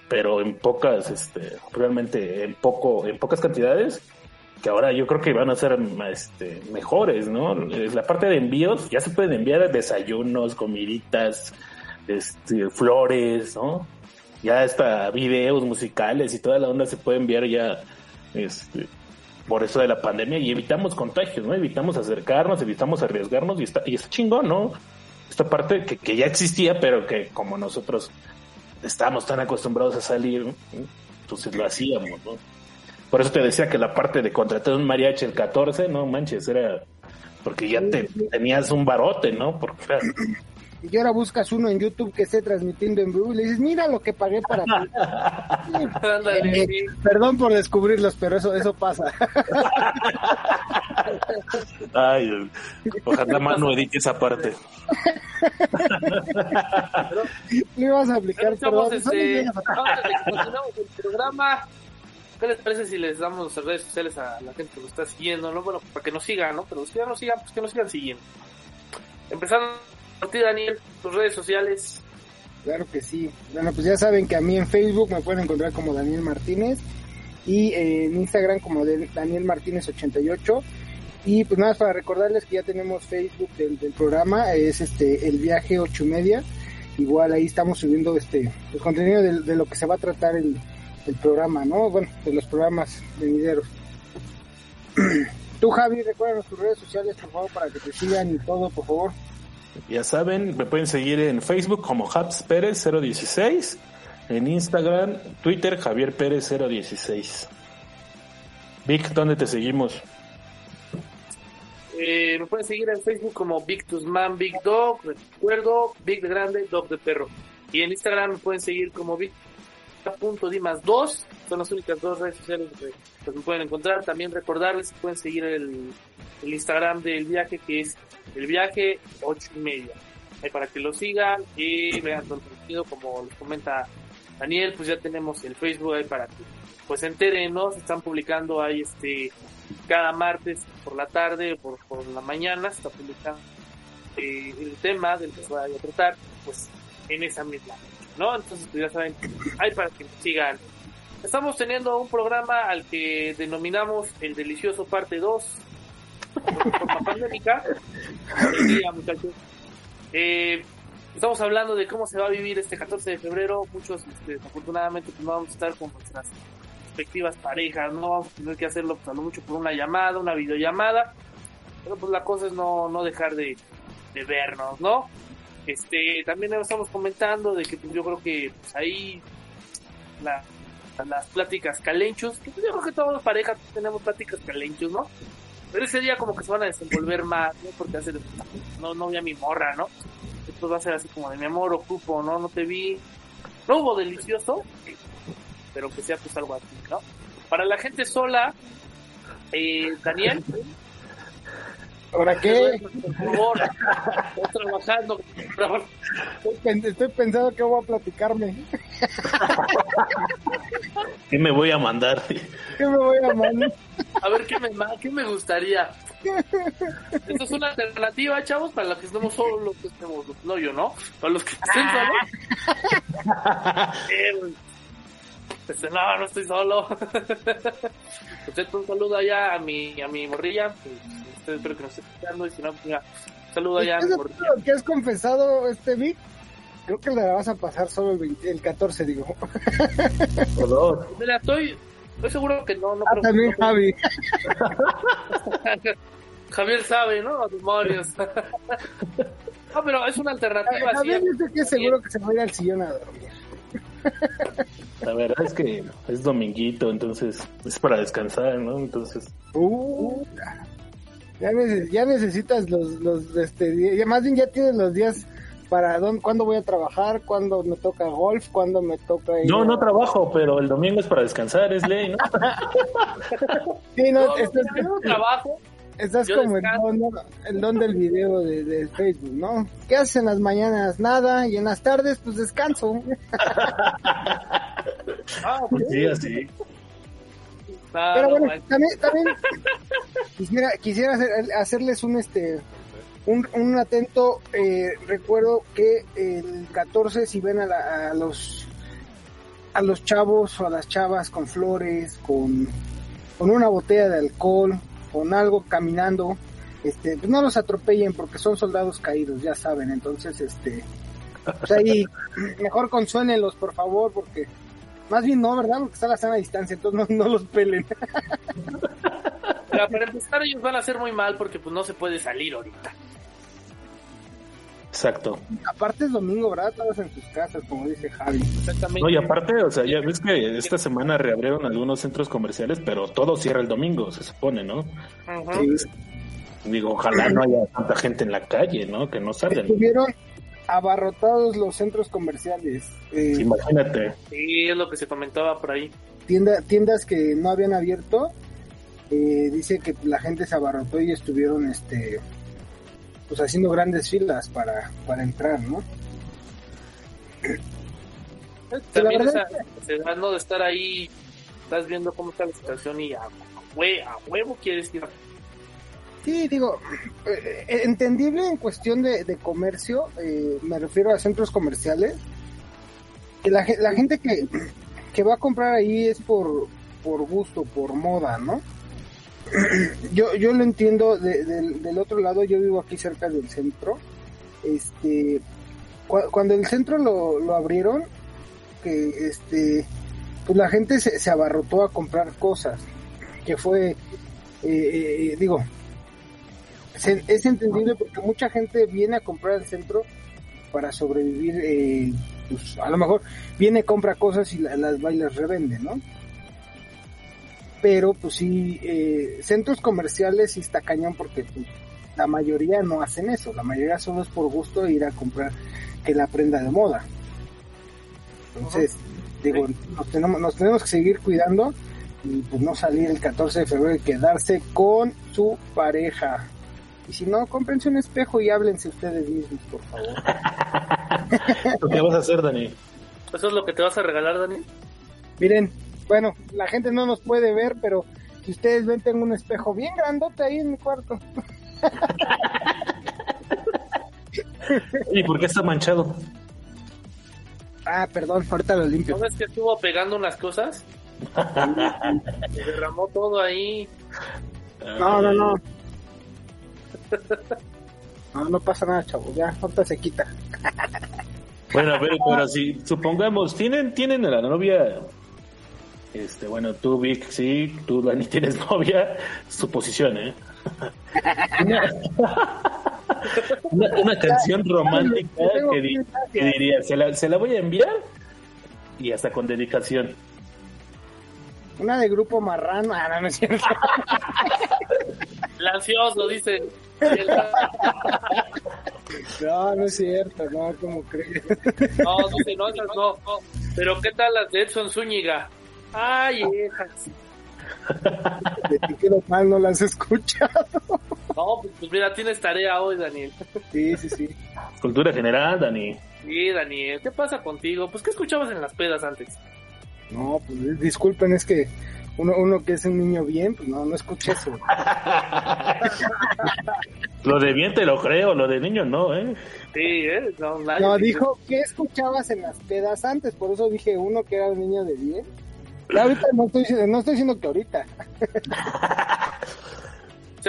pero en pocas, este, realmente en poco, en pocas cantidades, que ahora yo creo que van a ser este, mejores, ¿no? La parte de envíos, ya se pueden enviar desayunos, comiditas, este, flores, ¿no? Ya hasta videos musicales y toda la onda se puede enviar ya, este, por eso de la pandemia y evitamos contagios, ¿no? Evitamos acercarnos, evitamos arriesgarnos y está, y está chingón, ¿no? Esta parte que, que ya existía, pero que como nosotros estábamos tan acostumbrados a salir, ¿no? entonces lo hacíamos, ¿no? Por eso te decía que la parte de contratar un mariachi el 14, no manches, era porque ya te tenías un barote, ¿no? Porque era- y ahora buscas uno en YouTube que esté transmitiendo en vivo y le dices, mira lo que pagué para ti. Eh, sí. Perdón por descubrirlos, pero eso, eso pasa. ay, ojalá Manu edite esa parte. Le ibas a aplicar, perdón. solo este, llegas a- antes de que continuemos el programa, ¿Qué les parece si les damos redes sociales a la gente que nos está siguiendo, no? Bueno, para que nos sigan, ¿no? Pero si ya nos sigan, pues que nos sigan siguiendo. Empezando a ti, Daniel, tus redes sociales. Claro que sí. Bueno, pues ya saben que a mí en Facebook me pueden encontrar como Daniel Martínez y eh, en Instagram como Daniel Martínez 88 y pues nada para recordarles que ya tenemos Facebook del, programa es este el viaje ocho y media. Igual ahí estamos subiendo este el contenido de, lo que se va a tratar el, el programa no bueno de los programas venideros. Tú Javi recuerda tus redes sociales por favor para que te sigan y todo por favor Ya saben, me pueden seguir en Facebook como Habs Pérez 016, en Instagram, Twitter Javier Pérez 016. Vic, ¿dónde te seguimos? Eh, me pueden seguir en Facebook como Big Man Big Dog, recuerdo, Big de grande, Dog de perro. Y en Instagram me pueden seguir como Big punto Dimas 2 son las únicas dos redes sociales que pues, me pueden encontrar también recordarles que pueden seguir el, el Instagram del viaje que es el viaje ocho y media ahí para que lo sigan y vean todo el contenido como les comenta Daniel pues ya tenemos el Facebook ahí para que pues enteren no se están publicando ahí este cada martes por la tarde o por, por la mañana se está publicando eh, el tema del que se vaya a tratar pues en esa misma ¿no? Entonces, pues ya saben, hay para que sigan. Estamos teniendo un programa al que denominamos El Delicioso Parte 2, Eh, estamos hablando de cómo se va a vivir este 14 de febrero. Muchos, este, desafortunadamente, pues no vamos a estar con nuestras respectivas parejas, no vamos a tener que hacerlo pues, a lo mucho por una llamada, una videollamada. Pero pues la cosa es no, no dejar de, de vernos, ¿no? Este, también estamos comentando de que pues, yo creo que pues, ahí la, las pláticas calenchos, que pues, yo creo que todas las parejas tenemos pláticas calenchos, ¿no? Pero ese día como que se van a desenvolver más, ¿no? Porque hace, no, no vi a mi morra, ¿no? Después va a ser así como de mi amor, ocupo, ¿no? No te vi. No hubo delicioso, pero que sea pues algo así, ¿no? Para la gente sola, eh, Daniel, ¿ahora qué? por favor, estoy trabajando. Estoy, pen- estoy pensando que voy a platicarme ¿Qué me voy a mandar? ¿qué me voy a mandar? A ver, ¿qué me, qué me gustaría? Esto es una alternativa, chavos, para los que estemos solos, que estemos, no yo, ¿no? Para los que estén solos. Eh, güey. Este, no, no estoy solo. Pues, un saludo allá a mi, a mi morrilla. pues, Espero que nos esté escuchando y si no, pues, mira, saludo a mi ¿Eso es lo que has confesado, este Vic? Creo que la vas a pasar solo el, 20 el 14, digo. Por dos. Mira, estoy, estoy seguro que no, no Ah, creo que- también no- Javi. Javier sabe, ¿no? Demonios. no, pero es una alternativa así. Javier estoy que seguro que se va a ir al sillón a dormir. La verdad es que es dominguito, entonces es para descansar, ¿no? Entonces, Uh, ya, neces- ya necesitas los, los, este, ya más bien ya tienes los días para dónde, cuándo voy a trabajar, cuándo me toca golf, cuándo me toca ir no, a- no trabajo, pero el domingo es para descansar, es ley, ¿no? Sí, no, No, estás, no trabajo. estás yo como el don, ¿no? el don del video de, de Facebook, ¿no? ¿Qué haces en las mañanas? Nada, y en las tardes, pues descanso. Ah. Sí, así. Pero no bueno, manches. también, también quisiera, quisiera hacer- hacerles un este un, un atento eh, recuerdo que el 14 si ven a, la- a los a los chavos o a las chavas con flores, con, con una botella de alcohol, con algo caminando, este, pues no los atropellen porque son soldados caídos, ya saben, entonces este pues ahí mejor consuénenlos por favor porque más bien no, ¿verdad? Porque está la sana distancia, entonces no, no los pelen. Mira, para empezar, ellos van a hacer muy mal porque pues no se puede salir ahorita. Exacto. Aparte es domingo, ¿verdad? Todos en sus casas, como dice Javi. Exactamente. No, y aparte, o sea, ya ves que esta semana reabrieron algunos centros comerciales, pero todo cierra el domingo, se supone, ¿no? Digo, ojalá no haya tanta gente en la calle, ¿no? Que no salgan. Estuvieron abarrotados los centros comerciales. Eh, Imagínate. Sí, es lo que se comentaba por ahí. tienda- tiendas que no habían abierto. eh, dice que la gente se abarrotó y estuvieron este pues haciendo grandes filas para, para entrar, ¿no? También esa necesidad, ¿no? de estar ahí estás viendo cómo está la situación y a, hue- a huevo quieres ir. Sí, digo, eh, eh, entendible en cuestión de, de comercio, eh, me refiero a centros comerciales, la, la gente que, que va a comprar ahí es por, por gusto, por moda, ¿no? Yo, yo lo entiendo de- del- otro lado, yo vivo aquí cerca del centro, este, cua- cuando el centro lo, lo abrieron, que este, pues la gente se, se abarrotó a comprar cosas, que fue, eh, eh, digo, se- es entendible porque mucha gente viene a comprar al centro para sobrevivir, eh, pues a lo mejor viene, compra cosas y la- las va y las revende, ¿no? Pero pues sí, eh, centros comerciales sí está cañón porque pues, la mayoría no hacen eso, la mayoría solo es por gusto ir a comprar que la prenda de moda. Entonces, digo, nos tenemos, nos tenemos que seguir cuidando y pues no salir el 14 de febrero y quedarse con su pareja. Y si no, cómprense un espejo y háblense ustedes mismos, por favor. ¿Qué vas a hacer, Dani? ¿Eso es lo que te vas a regalar, Dani? Miren, bueno, la gente no nos puede ver, pero si ustedes ven, tengo un espejo bien grandote ahí en mi cuarto. ¿Y por qué está manchado? Ah, perdón, ahorita lo limpio. ¿No ves que estuvo pegando unas cosas? Se derramó todo ahí. No, no, no. No, no pasa nada, chavo. Ya, ahorita se quita. Bueno, ver, pero si supongamos, tienen, tienen a la novia, este, bueno, tú Vic, sí, tú Dani tienes novia, suposición, ¿eh? Una, una, una canción romántica que, di- que diría, se la, se la voy a enviar y hasta con dedicación. Una de grupo marrano. Ah, no, no es cierto. Lancioso, dice. No, no es cierto. No, como crees. No, no, esas no. Pero ¿qué tal las de Edson Zúñiga? Ay, hijas. De ti quedo mal, no las he escuchado. No, pues, pues mira, tienes tarea hoy, Daniel. Sí, sí, sí. Cultura general, Dani. Sí, Daniel, ¿qué pasa contigo? Pues, ¿qué escuchabas en las pedas antes? No, pues disculpen, es que uno, uno que es un niño bien, pues no, no escucha eso. Lo de bien te lo creo, lo de niño no, ¿eh? Sí, ¿eh? No, nadie No, dijo, ¿qué escuchabas en las pedas antes? Por eso dije uno que era un niño de bien. Y ahorita no estoy, diciendo- no estoy diciendo que ahorita.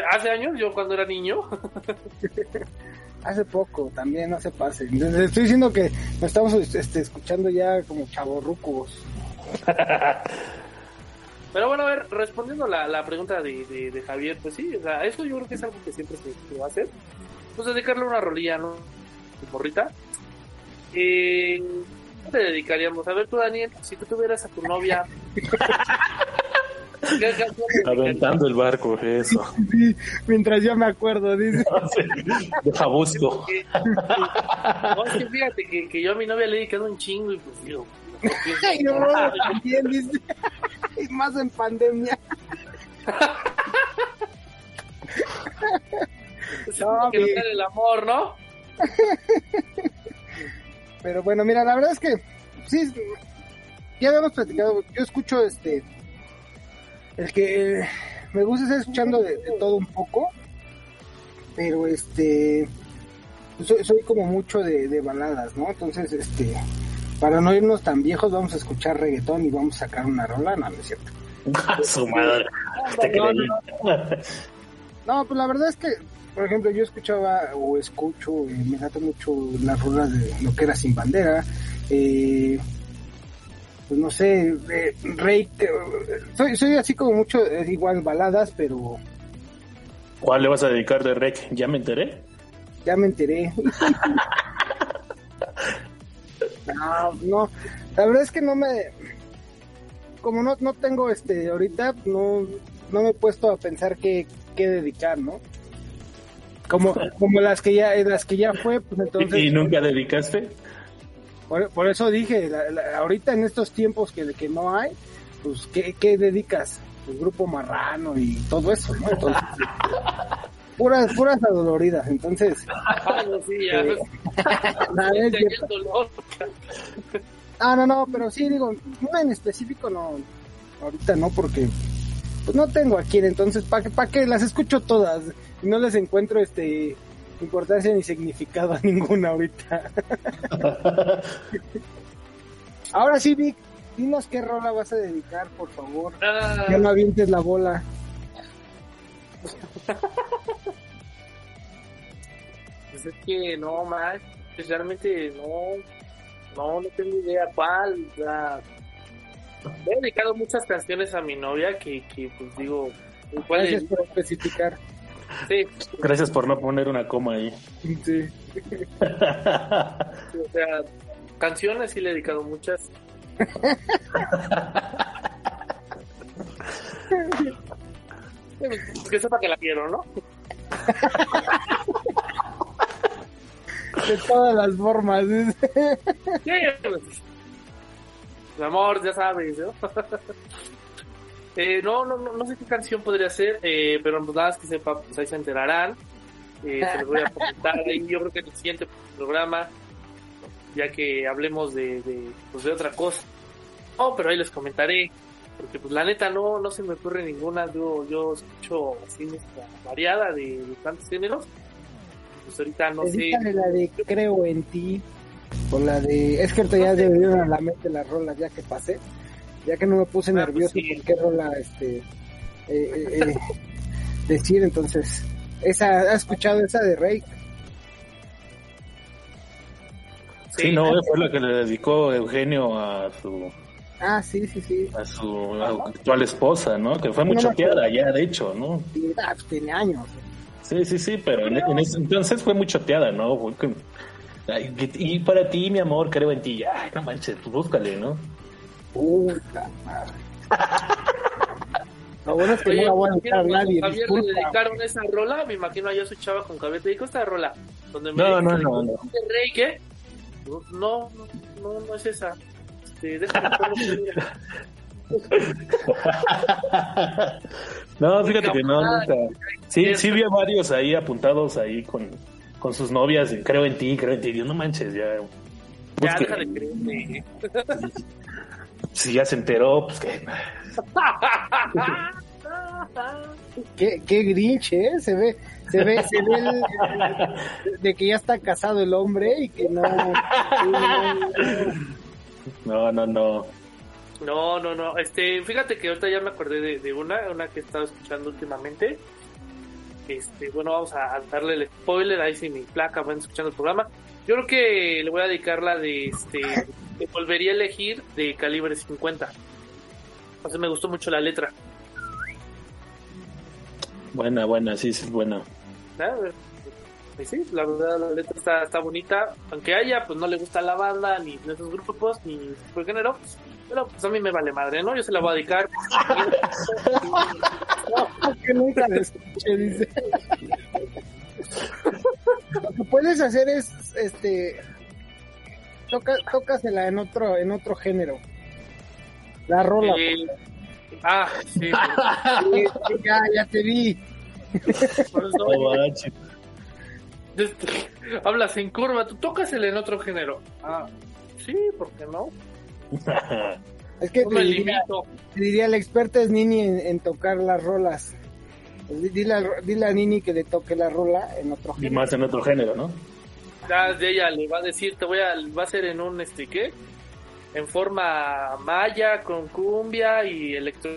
Hace años, yo cuando era niño, Hace poco, también no se pase. Entonces, estoy diciendo que nos estamos este, escuchando ya como chavorrucos. Pero bueno, a ver, respondiendo la, la pregunta de, de, de Javier, pues sí, o sea, eso yo creo que es algo que siempre se, se va a hacer. Pues dedicarle una rolilla, ¿no? Morrita. Eh, ¿Qué te dedicaríamos? A ver tú, Daniel, si tú tuvieras a tu novia... Aventando el barco, eso. Sí, mientras yo me acuerdo, dice. Deja busco. Que- No, es que fíjate que, que yo a mi novia le he dedicado un chingo y pues digo... Ay, no, también dice. Y más en pandemia. No, que el amor, ¿no? Pero bueno, mira, la verdad es que sí, ya habíamos platicado. Yo escucho este. El que me gusta estar escuchando de, de todo un poco. Pero este. soy, soy como mucho de, de baladas, ¿no? Entonces, este. Para no irnos tan viejos, vamos a escuchar reggaetón y vamos a sacar una rolana, ¿no es cierto? A su madre. No, pues la verdad es que, por ejemplo, yo escuchaba o escucho, eh, me late mucho las rolas de lo que era Sin Bandera, eh, pues no sé, eh, Rey, soy, soy así como mucho, eh, igual baladas, pero ¿Cuál le vas a dedicar de rec? Ya me enteré. ya me enteré. no, no, la verdad es que no me, como no, no tengo este, ahorita, no, no me he puesto a pensar qué, qué dedicar, ¿no? Como, como las que ya, las que ya fue, pues entonces. ¿Y, y nunca dedicaste? Por, por eso dije, la- la- ahorita en estos tiempos que, que no hay, pues, ¿qué, qué dedicas? El grupo marrano y todo eso, ¿no? Entonces, puras, puras adoloridas, entonces, Ay, no, sí, ya. Eh, nada, es Ya, ya cierto. el dolor. Ah, no, no, pero sí, digo, una en específico no, ahorita no, porque pues no tengo a quién, entonces, ¿para pa qué? Las escucho todas y no les encuentro este importancia ni significado a ninguna ahorita. Ahora sí, Vic, dinos qué rola vas a dedicar, por favor. Ah, Ya no avientes la bola. pues es que no, más, pues realmente no, no, no tengo idea cuál. o sea, he dedicado muchas canciones a mi novia que, que pues digo, ¿cuál Gracias es? por especificar. Sí, Gracias por no poner una coma ahí. Sí. o sea, canciones sí le he dedicado muchas. que sepa que la quiero, ¿no? De todas las formas. Sí, pues, mi amor, ya sabes, ¿no? Eh, no, no, no, sé qué canción podría ser, eh, pero pues nada más que sepa, pues ahí se enterarán. Eh, se los voy a comentar ahí, yo creo que en el siguiente programa, ya que hablemos de, de, pues de otra cosa. No, pero ahí les comentaré, porque pues la neta no, no se me ocurre ninguna, yo, yo escucho así variada de, de tantos géneros. Pues ahorita no sé. Dedícale la de Creo en ti. O la de. Es que ahorita ya me vinieron a la mente las rolas ya que pasé. Ya que no me puse Ah, pues nervioso sí. por qué rola este, eh, eh, eh, decir. Entonces, esa ¿has escuchado esa de Rey? Sí, no, fue la que le dedicó Eugenio a su Ah, sí, sí, sí. a su actual esposa, ¿no? Que fue muy No ya, de hecho, ¿no? Sí, ah, pues tiene años. Sí, sí, sí, pero en, en ese entonces fue muy choteada, ¿no? Ay, y para ti, mi amor, creo en ti. Ay, no manches, pues búscale, ¿no? Puta madre. Lo bueno es que Oye, no la voy a nadie. Javier Disculpa. le dedicaron esa rola, me imagino yo su chava con cabeza. Dijo esta rola. Donde me No, dijo no, que no, no. rey, ¿qué? No, no, no, no es esa. Este, déjame. no, fíjate que no, nunca. Sí, sí vi a varios ahí apuntados ahí con, con sus novias, y creo en ti, creo en ti. Dios, no manches, ya. Ya, Busque- deja de creerme. si ya se enteró, pues que. Qué, qué grinch, ¿eh? Se ve, se ve, se ve el- el- de que ya está casado el hombre y que no. No, no, no. No, no, no. Este, fíjate que ahorita ya me acordé de, de una, una que he estado escuchando últimamente. Este, bueno, vamos a darle el spoiler, ahí sin mi placa van escuchando el programa. Yo creo que le voy a dedicar la de este, volvería a elegir de calibre 50. Entonces me gustó mucho la letra. Buena, buena, sí, sí, es buena. ¿verdad? Y sí, la verdad la letra está, está bonita, aunque a ella pues no le gusta la banda, ni esos grupos, ni por género, pues a mí me vale madre, ¿no? Yo se la voy a dedicar. que nunca lo escuché, dice. Lo que puedes hacer es, este, toca, tócasela en otro, en otro género. La rola. Eh, ah, sí, Sí, sí, ya, ya te vi. por eso, No manches. este, hablas en curva, tú tócasela en otro género. Ah, sí, ¿por qué no? Es que me diría, limito. te diría, la experta es Nini en, en tocar las rolas. Pues Dile, a- dile a Nini que le toque la rola en otro y género. más en otro género, ¿no? Ya de ella le va a decir, te voy a, va a ser en un, este, ¿qué? En forma maya, con cumbia y electro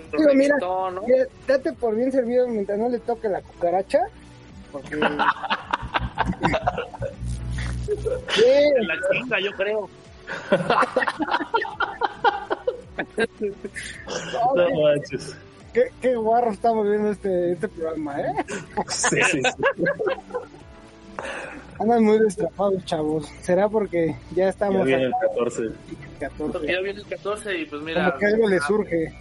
¿no? mira, date por bien servido mientras no le toque la cucaracha. Porque... Sí, La chinga, yo creo. No manches. qué, qué guarro estamos viendo este, este programa, ¿eh? Sí, sí, sí. Andan muy destrapados, chavos. ¿Será porque ya Ya estamos viene el acá 14. en el Porque 14? ya viene el 14 y pues mira, Como que algo le surge.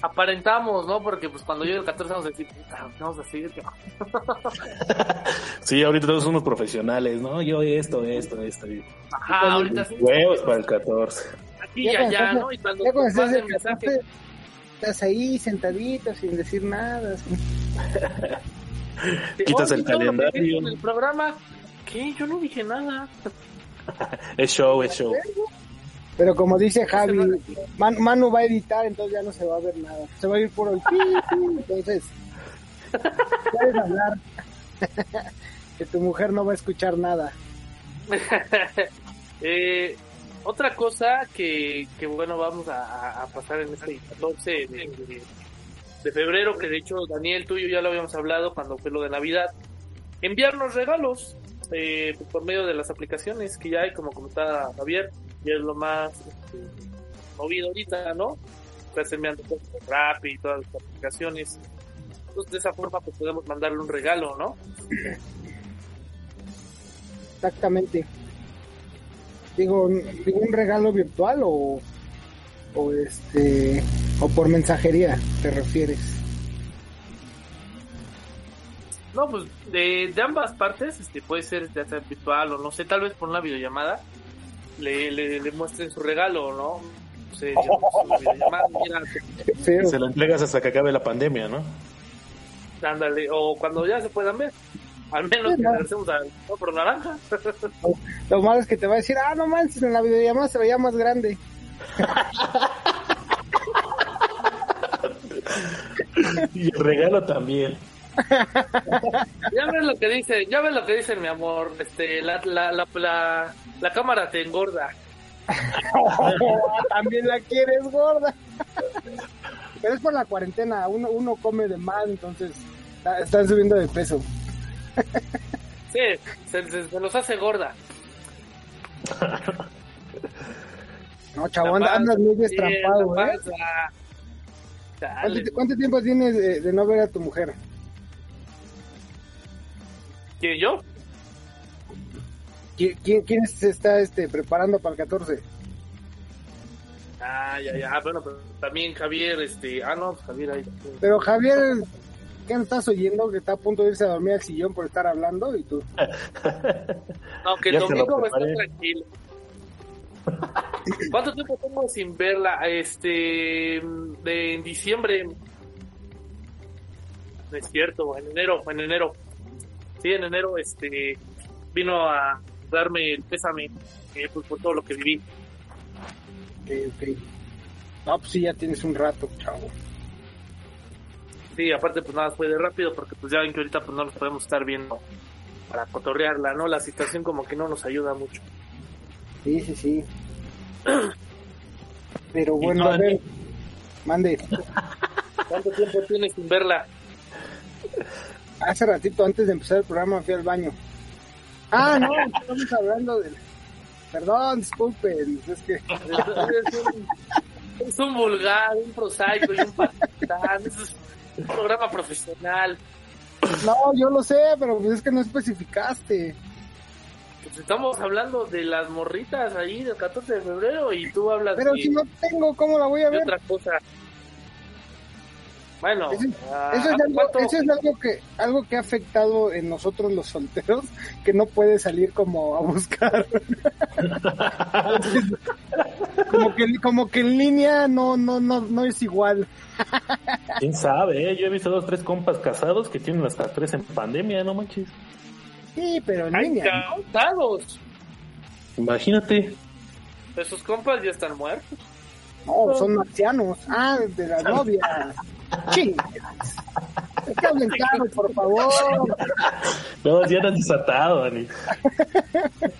aparentamos, ¿no? Porque pues cuando llegue el 14 vamos a decir, puta, vamos a seguir. Sí, ahorita todos somos profesionales, ¿no? Yo esto, esto, esto. y- Ajá, ahorita sí, Huevos para el 14. Aquí y allá, ¿no? Y cuando Ya cuando te estás el mensaje, 14, estás ahí sentadito sin decir nada. así. quitas "Oye, el calendario". En el programa, ¿qué? Yo no dije nada. Es show, es show. Pero como dice Javi, Man- Manu va a editar, entonces ya no se va a ver nada. Se va a ir por el entonces puedes hablar. que tu mujer no va a escuchar nada. Eh, otra cosa que, que bueno, vamos a, pasar en este 14 de, febrero, que de hecho Daniel, tú y yo ya lo habíamos hablado cuando fue lo de Navidad, enviarnos regalos eh, por medio de las aplicaciones que ya hay, como comentaba Javier, ya es lo más este, movido ahorita, ¿no? Estás enviando cosas por Rappi y todas las aplicaciones. Entonces de esa forma pues podemos mandarle un regalo, ¿no? Exactamente. Digo, digo un regalo virtual o, o este o por mensajería te refieres. No, pues de, de ambas partes, este puede ser ya sea virtual o no sé, tal vez por una videollamada le, le, le muestren su regalo, ¿no? No sé, Feo. Se lo entregas hasta que acabe la pandemia, ¿no? ándale, o cuando ya se puedan ver. Al menos que Sí, no. regresemos al por naranja. Lo malo es que te va a decir, ah, no manches, en la videollamada se veía más grande. Y el regalo también. ya ves lo que dicen, ya ves lo que dicen, mi amor. Este, la, la, la, la, la cámara te engorda. También la quieres gorda. Pero es por la cuarentena, uno, uno come de más, entonces está- están subiendo de peso. Sí, se, se- se los hace gorda. No, chavo, La andas, muy destrampado, sí, ¿eh? Dale. ¿Cuánto, cuánto tiempo tienes de, de no ver a tu mujer? ¿Quién, yo? ¿Qui- ¿Quién, quién se está este, preparando para el 14? Ah, ya, ya. Bueno, pero también Javier, este. Ah, no, pues Javier ahí. Pero Javier, ¿qué no estás oyendo? Que está a punto de irse a dormir al sillón por estar hablando y tú. No, que el domingo estar preparé. tranquilo. ¿Cuánto tiempo tengo sin verla? Este. De, en diciembre. No es cierto, en enero, en enero. Sí, en enero, este. Vino a darme el pésame eh, pues, por todo lo que viví. Ok, ok. No, pues sí, ya tienes un rato, chavo. Sí, aparte, pues nada, fue de rápido porque, pues ya ven que ahorita, pues no nos podemos estar viendo para cotorrearla, ¿no? La situación como que no nos ayuda mucho. Sí, sí, sí. Pero ¿Y bueno, tú, a ver, Dani? mande. ¿Cuánto tiempo tienes sin verla? Hace ratito, antes de empezar el programa, fui al baño. Ah, no, estamos hablando de... Perdón, disculpen, es que... Es un, es un vulgar, un prosaico y un patán. Un programa profesional. No, yo lo sé, pero pues es que no especificaste. Pues estamos hablando de las morritas ahí del 14 de febrero y tú hablas Pero de, si no tengo, ¿cómo la voy a ver? otra cosa. Bueno, Eso, ah, eso es, algo, ¿cuánto- eso es algo que algo que ha afectado en nosotros los solteros, que no puede salir como a buscar. como que como que en línea no no no no es igual. ¿Quién sabe? eh? Yo he visto dos, tres compas casados que tienen hasta tres en pandemia, no manches. Sí, pero en ¡Ay, línea. ¿no? cansados! Imagínate. Esos compas ya están muertos. No, son marcianos. Ah, de la novia. Que hablen claro, por favor. No, ya eran desatado, Dani.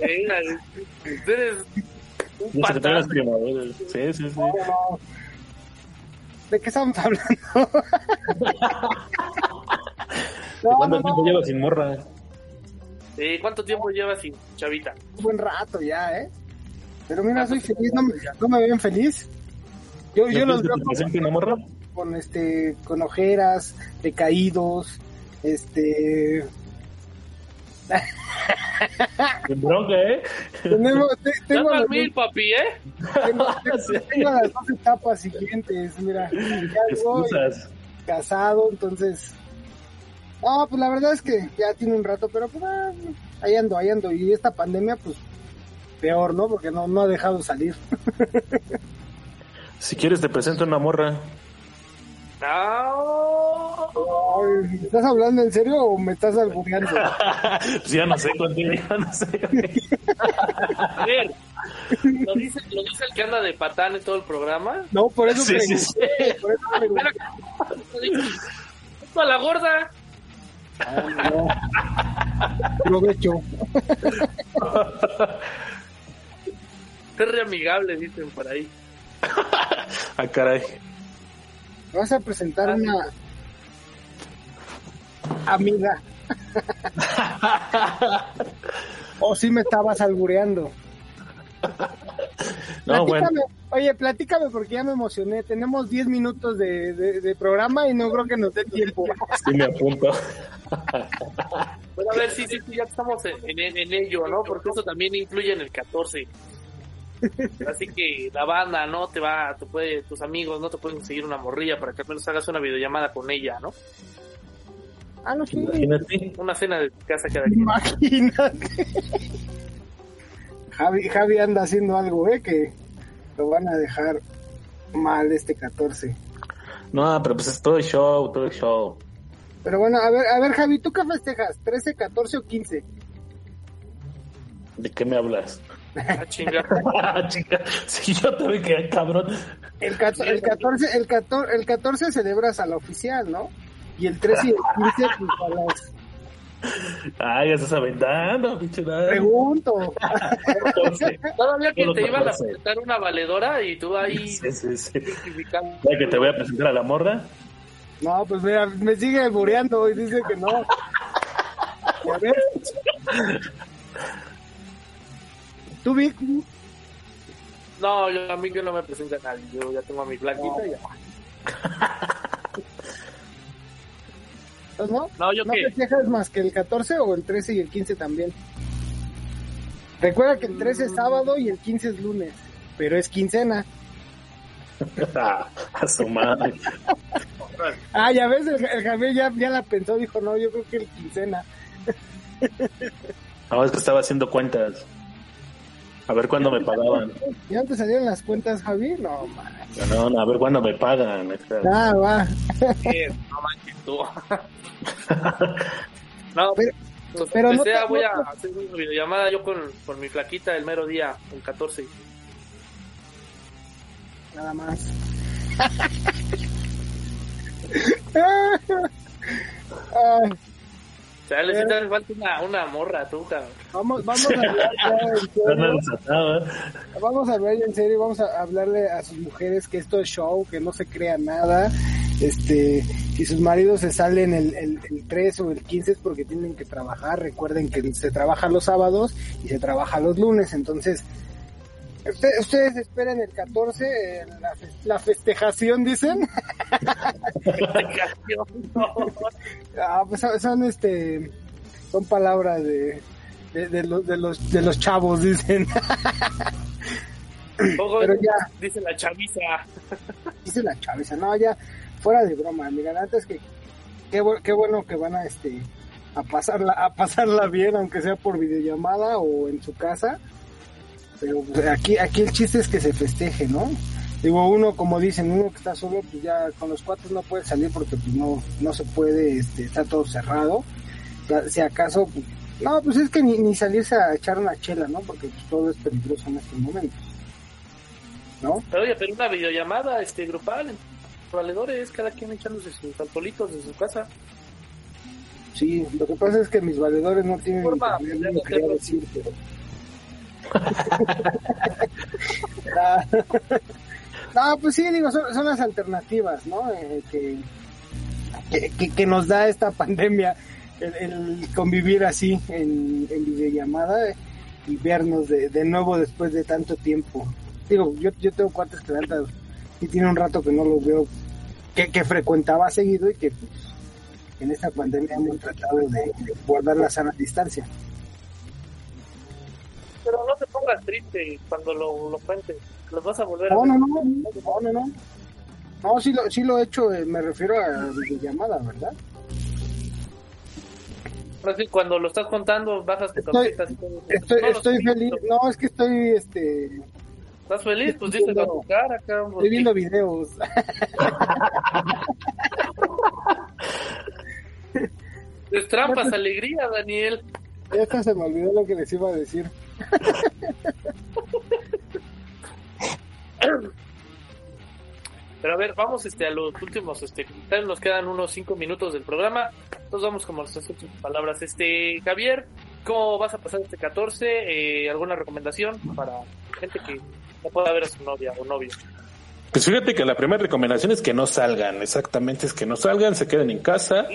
Mira, Eres un patán. primaveras. Sí, sí, sí. No. ¿De qué estamos hablando? no, ¿Cuánto no, tiempo no, llevas sin morra? Eh, ¿Cuánto tiempo llevas sin chavita? buen rato ya, ¿eh? Pero mira, soy feliz, no, me- no me ven feliz. Yo, yo ¿No los veo te presente una morra? Con este con ojeras, decaídos, este Sin bronca, ¿eh? tenemos te- tengo, las, mil, papi, ¿eh? tengo, tengo- tengo las dos etapas siguientes, mira, ya voy casado, entonces no, pues la verdad es que ya tiene un rato, pero pues ah, ahí ando, ahí ando, y esta pandemia pues peor, ¿no? Porque no, no ha dejado salir. Si quieres te presento una morra. No. Ay, ¿Estás hablando en serio o me estás albureando? Pues ya no sé contigo, ya no sé. A ver, ¿Lo dice, ¿Lo dice el que anda de patán en todo el programa? No, por eso Sí, pregunté, sí, sí. por eso pregunté. Esto a la gorda. Ah, no. Provecho. Es re amigable, dicen por ahí. Ah, caray. Vas a presentar una amiga. o si me estabas albureando. No, bueno. Platícame, Oye, platícame porque ya me emocioné. Tenemos 10 minutos de, de- de programa y no creo que nos dé tiempo. Sí me apunto. Bueno, a ver, sí, sí, sí, ya estamos en, en- en ello, ¿no? Porque eso también influye en el 14. Así que la banda, ¿no? Te va, te puede, tus amigos, ¿no? Te pueden conseguir una morrilla para que al menos hagas una videollamada con ella, ¿no? Ah, no, sí. Imagínate. Una cena de tu casa cada quien. Imagínate. Javi, Javi anda haciendo algo, ¿eh? Que lo van a dejar mal este 14. No, pero pues es todo el show, todo el show. Pero bueno, a ver, a ver, Javi, ¿tú qué festejas? ¿13, 14 o 15? ¿De qué me hablas? Ah, chinga. Ah, chica, si yo te vi que cabrón. El, cato- el 14, el 14, el 14 celebras a la oficial, ¿no? Y el 13 y el 15 pues a las... Ay, ya estás aventando, pinche. Pregunto. Entonces, Todavía que te iban a 14. presentar una valedora y tú ahí Sí, sí, sí. Ya que te voy a presentar a la morra. No, pues mira, me sigue albureando y dice que no. Y a ver. Tú, Vic, No, yo, a mí que no me presenta nadie. Yo ya tengo a mi blanquita y ya. ¿no? No, yo ¿No qué. festejas más que el 14 o el 13 y el 15 también? Recuerda que el 13 es sábado y el 15 es lunes, pero es quincena. A su madre. Ah, ya ves, el, el Javier ya, ya la pensó, dijo, no, yo creo que el quincena. No, es que estaba haciendo cuentas. A ver cuándo me pagaban. ¿Ya te salieron las cuentas, Javier? No, man. No, no, a ver cuándo me pagan. Ah, va. Eh, no manches tú. no, Pero- pues, pero no sea, te- voy a hacer una videollamada yo con, con mi flaquita el mero día, el 14. Nada más. Ay, O sea, le sí te hace falta una, una morra, tú, cabrón. vamos, vamos a hablar en serio. desataba. Vamos a hablar en serio, vamos a hablarle a sus mujeres que esto es show, que no se crea nada. Este, si sus maridos se salen el, el, el 3 o el 15 es porque tienen que trabajar. Recuerden que se trabaja los sábados y se trabaja los lunes, entonces usted- ustedes esperen el 14, eh, la, fe- la festejación, dicen. Ah, pues son- son este son palabras de de, de los de los de los chavos dicen Ojo, Pero ya. dice la chaviza. dice la chaviza no ya fuera de broma mira la neta es que qué, qué bueno que van a este a pasarla a pasarla bien aunque sea por videollamada o en su casa pero pues, aquí aquí el chiste es que se festeje no digo uno como dicen uno que está solo pues ya con los cuatro no puede salir porque pues no no se puede este está todo cerrado. Si acaso pues, no pues es que ni, ni salirse a echar una chela no porque pues, todo es peligroso en estos momentos no Pero oye, pero una videollamada este grupal, valedores, cada quien echándose sus alcoholitos de su casa. Sí, lo que pasa es que mis valedores no tienen Forma, internet, no quería decir, pero... Ah, no, pues sí, digo, son, las alternativas, ¿no? Eh, que, que, nos da esta pandemia, el, convivir así en, videollamada y vernos de, de nuevo después de tanto tiempo. Digo, yo, yo tengo cuates que sí tiene un rato que no los veo, que, que frecuentaba seguido y que pues, en esta pandemia hemos tratado de guardar la sana distancia. Pero no te pongas triste cuando lo, lo cuentes. Los vas a volver a No, ver. no, no, no, no, no. No, sí lo, sí lo he hecho, eh, me refiero a videollamada, ¿verdad? Ahora sí, cuando lo estás contando, bajas tu Estoy- todo. Estoy, No, estoy feliz, no. es que estoy, este, ¿Estás feliz? Pues a viendo- tu cara, cabrón. estoy viendo videos. Destrampas alegría, Daniel. Ya hasta se me olvidó lo que les iba a decir. Pero a ver, vamos este a los últimos, este, nos quedan unos cinco minutos del programa. Entonces vamos con nuestras últimas palabras. Este, Javier, ¿cómo vas a pasar este 14? Eh, ¿Alguna recomendación para gente que no pueda ver a su novia o novio? Pues fíjate que la primera recomendación es que no salgan, exactamente es que no salgan, se queden en casa.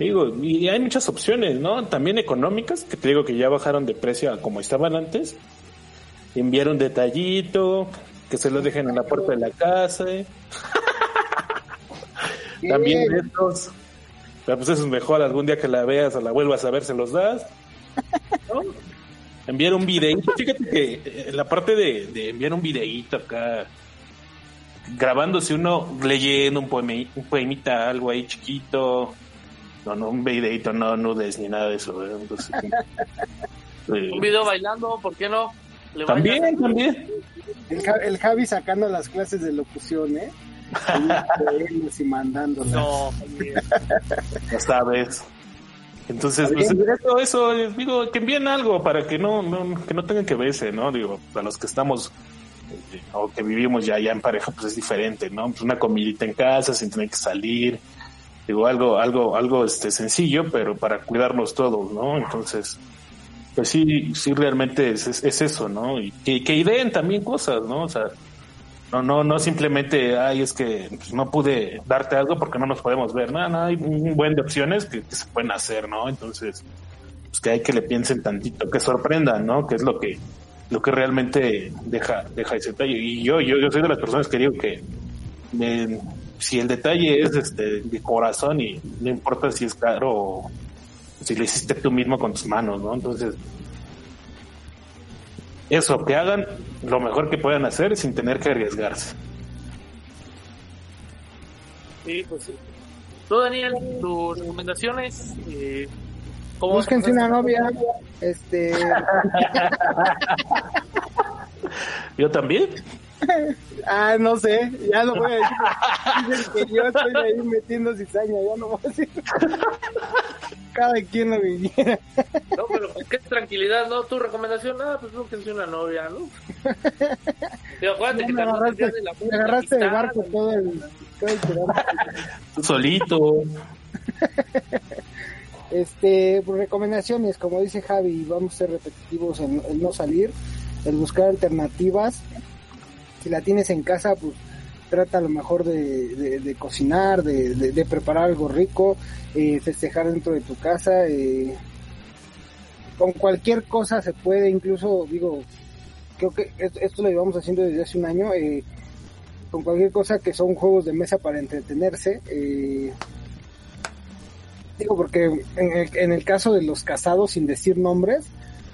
Digo, y hay muchas opciones, ¿no? También económicas, que te digo que ya bajaron de precio a como estaban antes. Enviar un detallito, que se lo dejen en la puerta de la casa. También estos. Pero pues eso es mejor, algún día que la veas o la vuelvas a ver, se los das. Enviar un videito. Fíjate que en la parte de, de enviar un videito acá, grabándose uno leyendo un, poema, un poemita, algo ahí chiquito. No, no, un videito, no nudes ni nada de eso. ¿eh? Entonces, eh, un video bailando, ¿por qué no? ¿Le también, también. El, el, Javi sacando las clases de locución, ¿eh? y mandando. No, ya sabes. Entonces, pues, eso, eso, digo, que envíen algo para que no, no, que no tengan que verse, ¿no? Digo, a los que estamos o que vivimos ya, ya en pareja, pues es diferente, ¿no? Pues una comidita en casa sin tener que salir, digo, algo, algo, algo este sencillo, pero para cuidarnos todos, ¿no? Entonces, pues sí, sí realmente es, es, eso, ¿no? Y que, ideen también cosas, ¿no? O sea, no, no, no simplemente, ay, es que pues, no pude darte algo porque no nos podemos ver. Nada, no, hay un buen de opciones que, se pueden hacer, ¿no? Entonces, pues que hay que le piensen tantito, que sorprendan, ¿no? Que es lo que, lo que realmente deja, deja ese detalle. Y yo, yo, yo soy de las personas que digo que si el detalle es este de corazón y no importa si es caro o si lo hiciste tú mismo con tus manos, ¿no? Entonces, eso, que hagan lo mejor que puedan hacer sin tener que arriesgarse. Sí, pues sí. Tú, Daniel, tus recomendaciones. Eh, Búsquense una novia. Este. Yo también. Ah, no sé, ya no voy a decir. que yo estoy ahí metiendo cizaña, ya no voy a decir. Cada quien lo viviera. No, pero qué tranquilidad, ¿no? Tu recomendación, nada, pues una novia, ¿no? Pero acuérdate que me agarraste, de la me agarraste de barco todo el, todo el Solito. Este, pues, recomendaciones, como dice Javi, vamos a ser repetitivos en, el no salir, el buscar alternativas. Si la tienes en casa, pues trata a lo mejor de, de, cocinar, de, de, preparar algo rico, eh, festejar dentro de tu casa. Eh, con cualquier cosa se puede, incluso digo, creo que esto lo llevamos haciendo desde hace un año, eh, con cualquier cosa que son juegos de mesa para entretenerse. Eh, digo, porque en el, en el caso de los casados, sin decir nombres,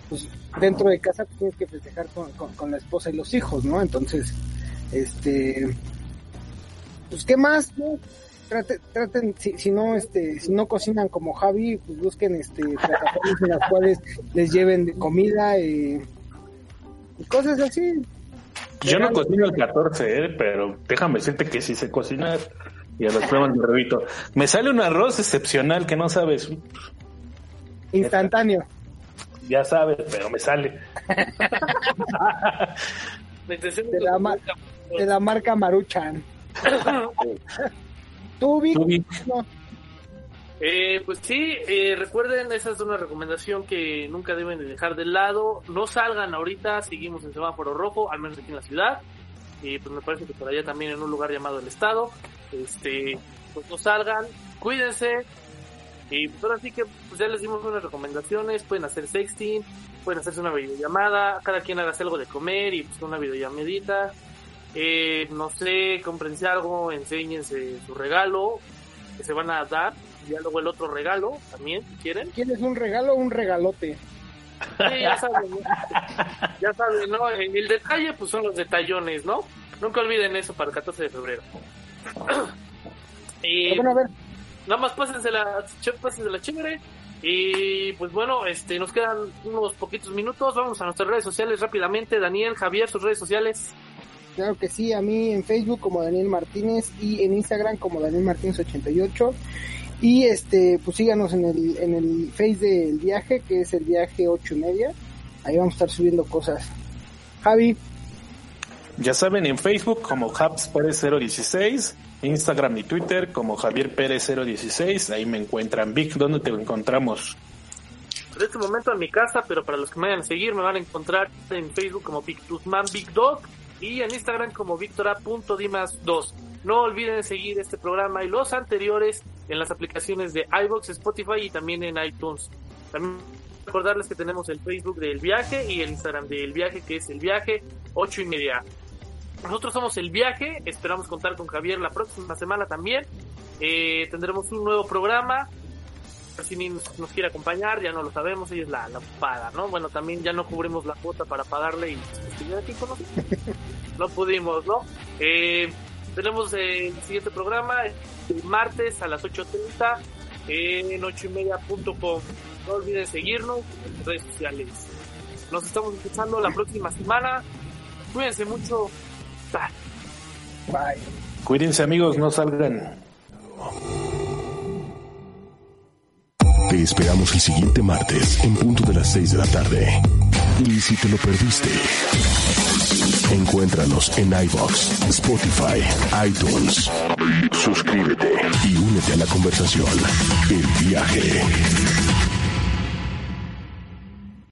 pues dentro de casa tienes que festejar con, con, la esposa y los hijos, ¿no? Entonces, este, pues qué más, ¿no? Traten, traten si, si, no este si no cocinan como Javi pues busquen este plataformas en las cuales les lleven comida eh, y cosas así yo no cocino el 14 ¿eh? pero déjame decirte que si se cocina y a los pruebas de revito. Me sale un arroz excepcional que no sabes. Instantáneo. Ya sabes, pero me sale. de, la de la marca Maruchan. ¿Tú, Eh, pues sí, eh, recuerden, esa es una recomendación que nunca deben de dejar de lado. No salgan ahorita, seguimos en semáforo rojo, al menos aquí en la ciudad. Y pues me parece que por allá también en un lugar llamado el Estado. Este, pues no salgan, cuídense. Y pues ahora sí que pues ya les dimos unas recomendaciones, pueden hacer sexting, pueden hacerse una videollamada, cada quien haga algo de comer y pues una videollamadita. Eh, no sé, comprense algo, enséñense su regalo que se van a dar, y luego el otro regalo también, si quieren. ¿Quieres un regalo o un regalote? Sí, ya saben, ya saben, ¿no? El detalle pues son los detallones, ¿no? Nunca olviden eso para el 14 de febrero. y bueno, a ver. Nada más pásense la, pásense la chévere. Y pues bueno, este, nos quedan unos poquitos minutos. Vamos a nuestras redes sociales rápidamente. Daniel, Javier, sus redes sociales. Claro que sí, a mí en Facebook como Daniel Martínez y en Instagram como Daniel Martínez 88. Y este, pues síganos en el, en el Face del viaje, que es el viaje 8 y media. Ahí vamos a estar subiendo cosas. Javi. Ya saben, en Facebook como Habs Pérez 016, Instagram y Twitter como Javier Pérez 016, ahí me encuentran. Vic, ¿dónde te encontramos? En este momento en mi casa, pero para los que me vayan a seguir, me van a encontrar en Facebook como Victusman Big Dog y en Instagram como victora.dimas2. No olviden seguir este programa y los anteriores en las aplicaciones de iBox, Spotify y también en iTunes. También recordarles que tenemos el Facebook del viaje y el Instagram del viaje que es el viaje 8 y media. Nosotros somos el viaje, esperamos contar con Javier la próxima semana también. Eh, tendremos un nuevo programa. Si ni nos, nos, quiere acompañar, ya no lo sabemos, ella es la, la ocupada, ¿no? Bueno, también ya no cubrimos la cuota para pagarle y aquí con no pudimos, ¿no? Eh, tenemos el siguiente programa el martes a las 8.30 en 8ymedia.com. No olviden seguirnos en redes sociales. Nos estamos escuchando la próxima semana. Cuídense mucho. Bye. Cuídense amigos, no salgan. Te esperamos el siguiente martes en punto de las 6 de la tarde. Y si te lo perdiste, encuéntranos en iBox, Spotify, iTunes. Suscríbete y únete a la conversación. El viaje.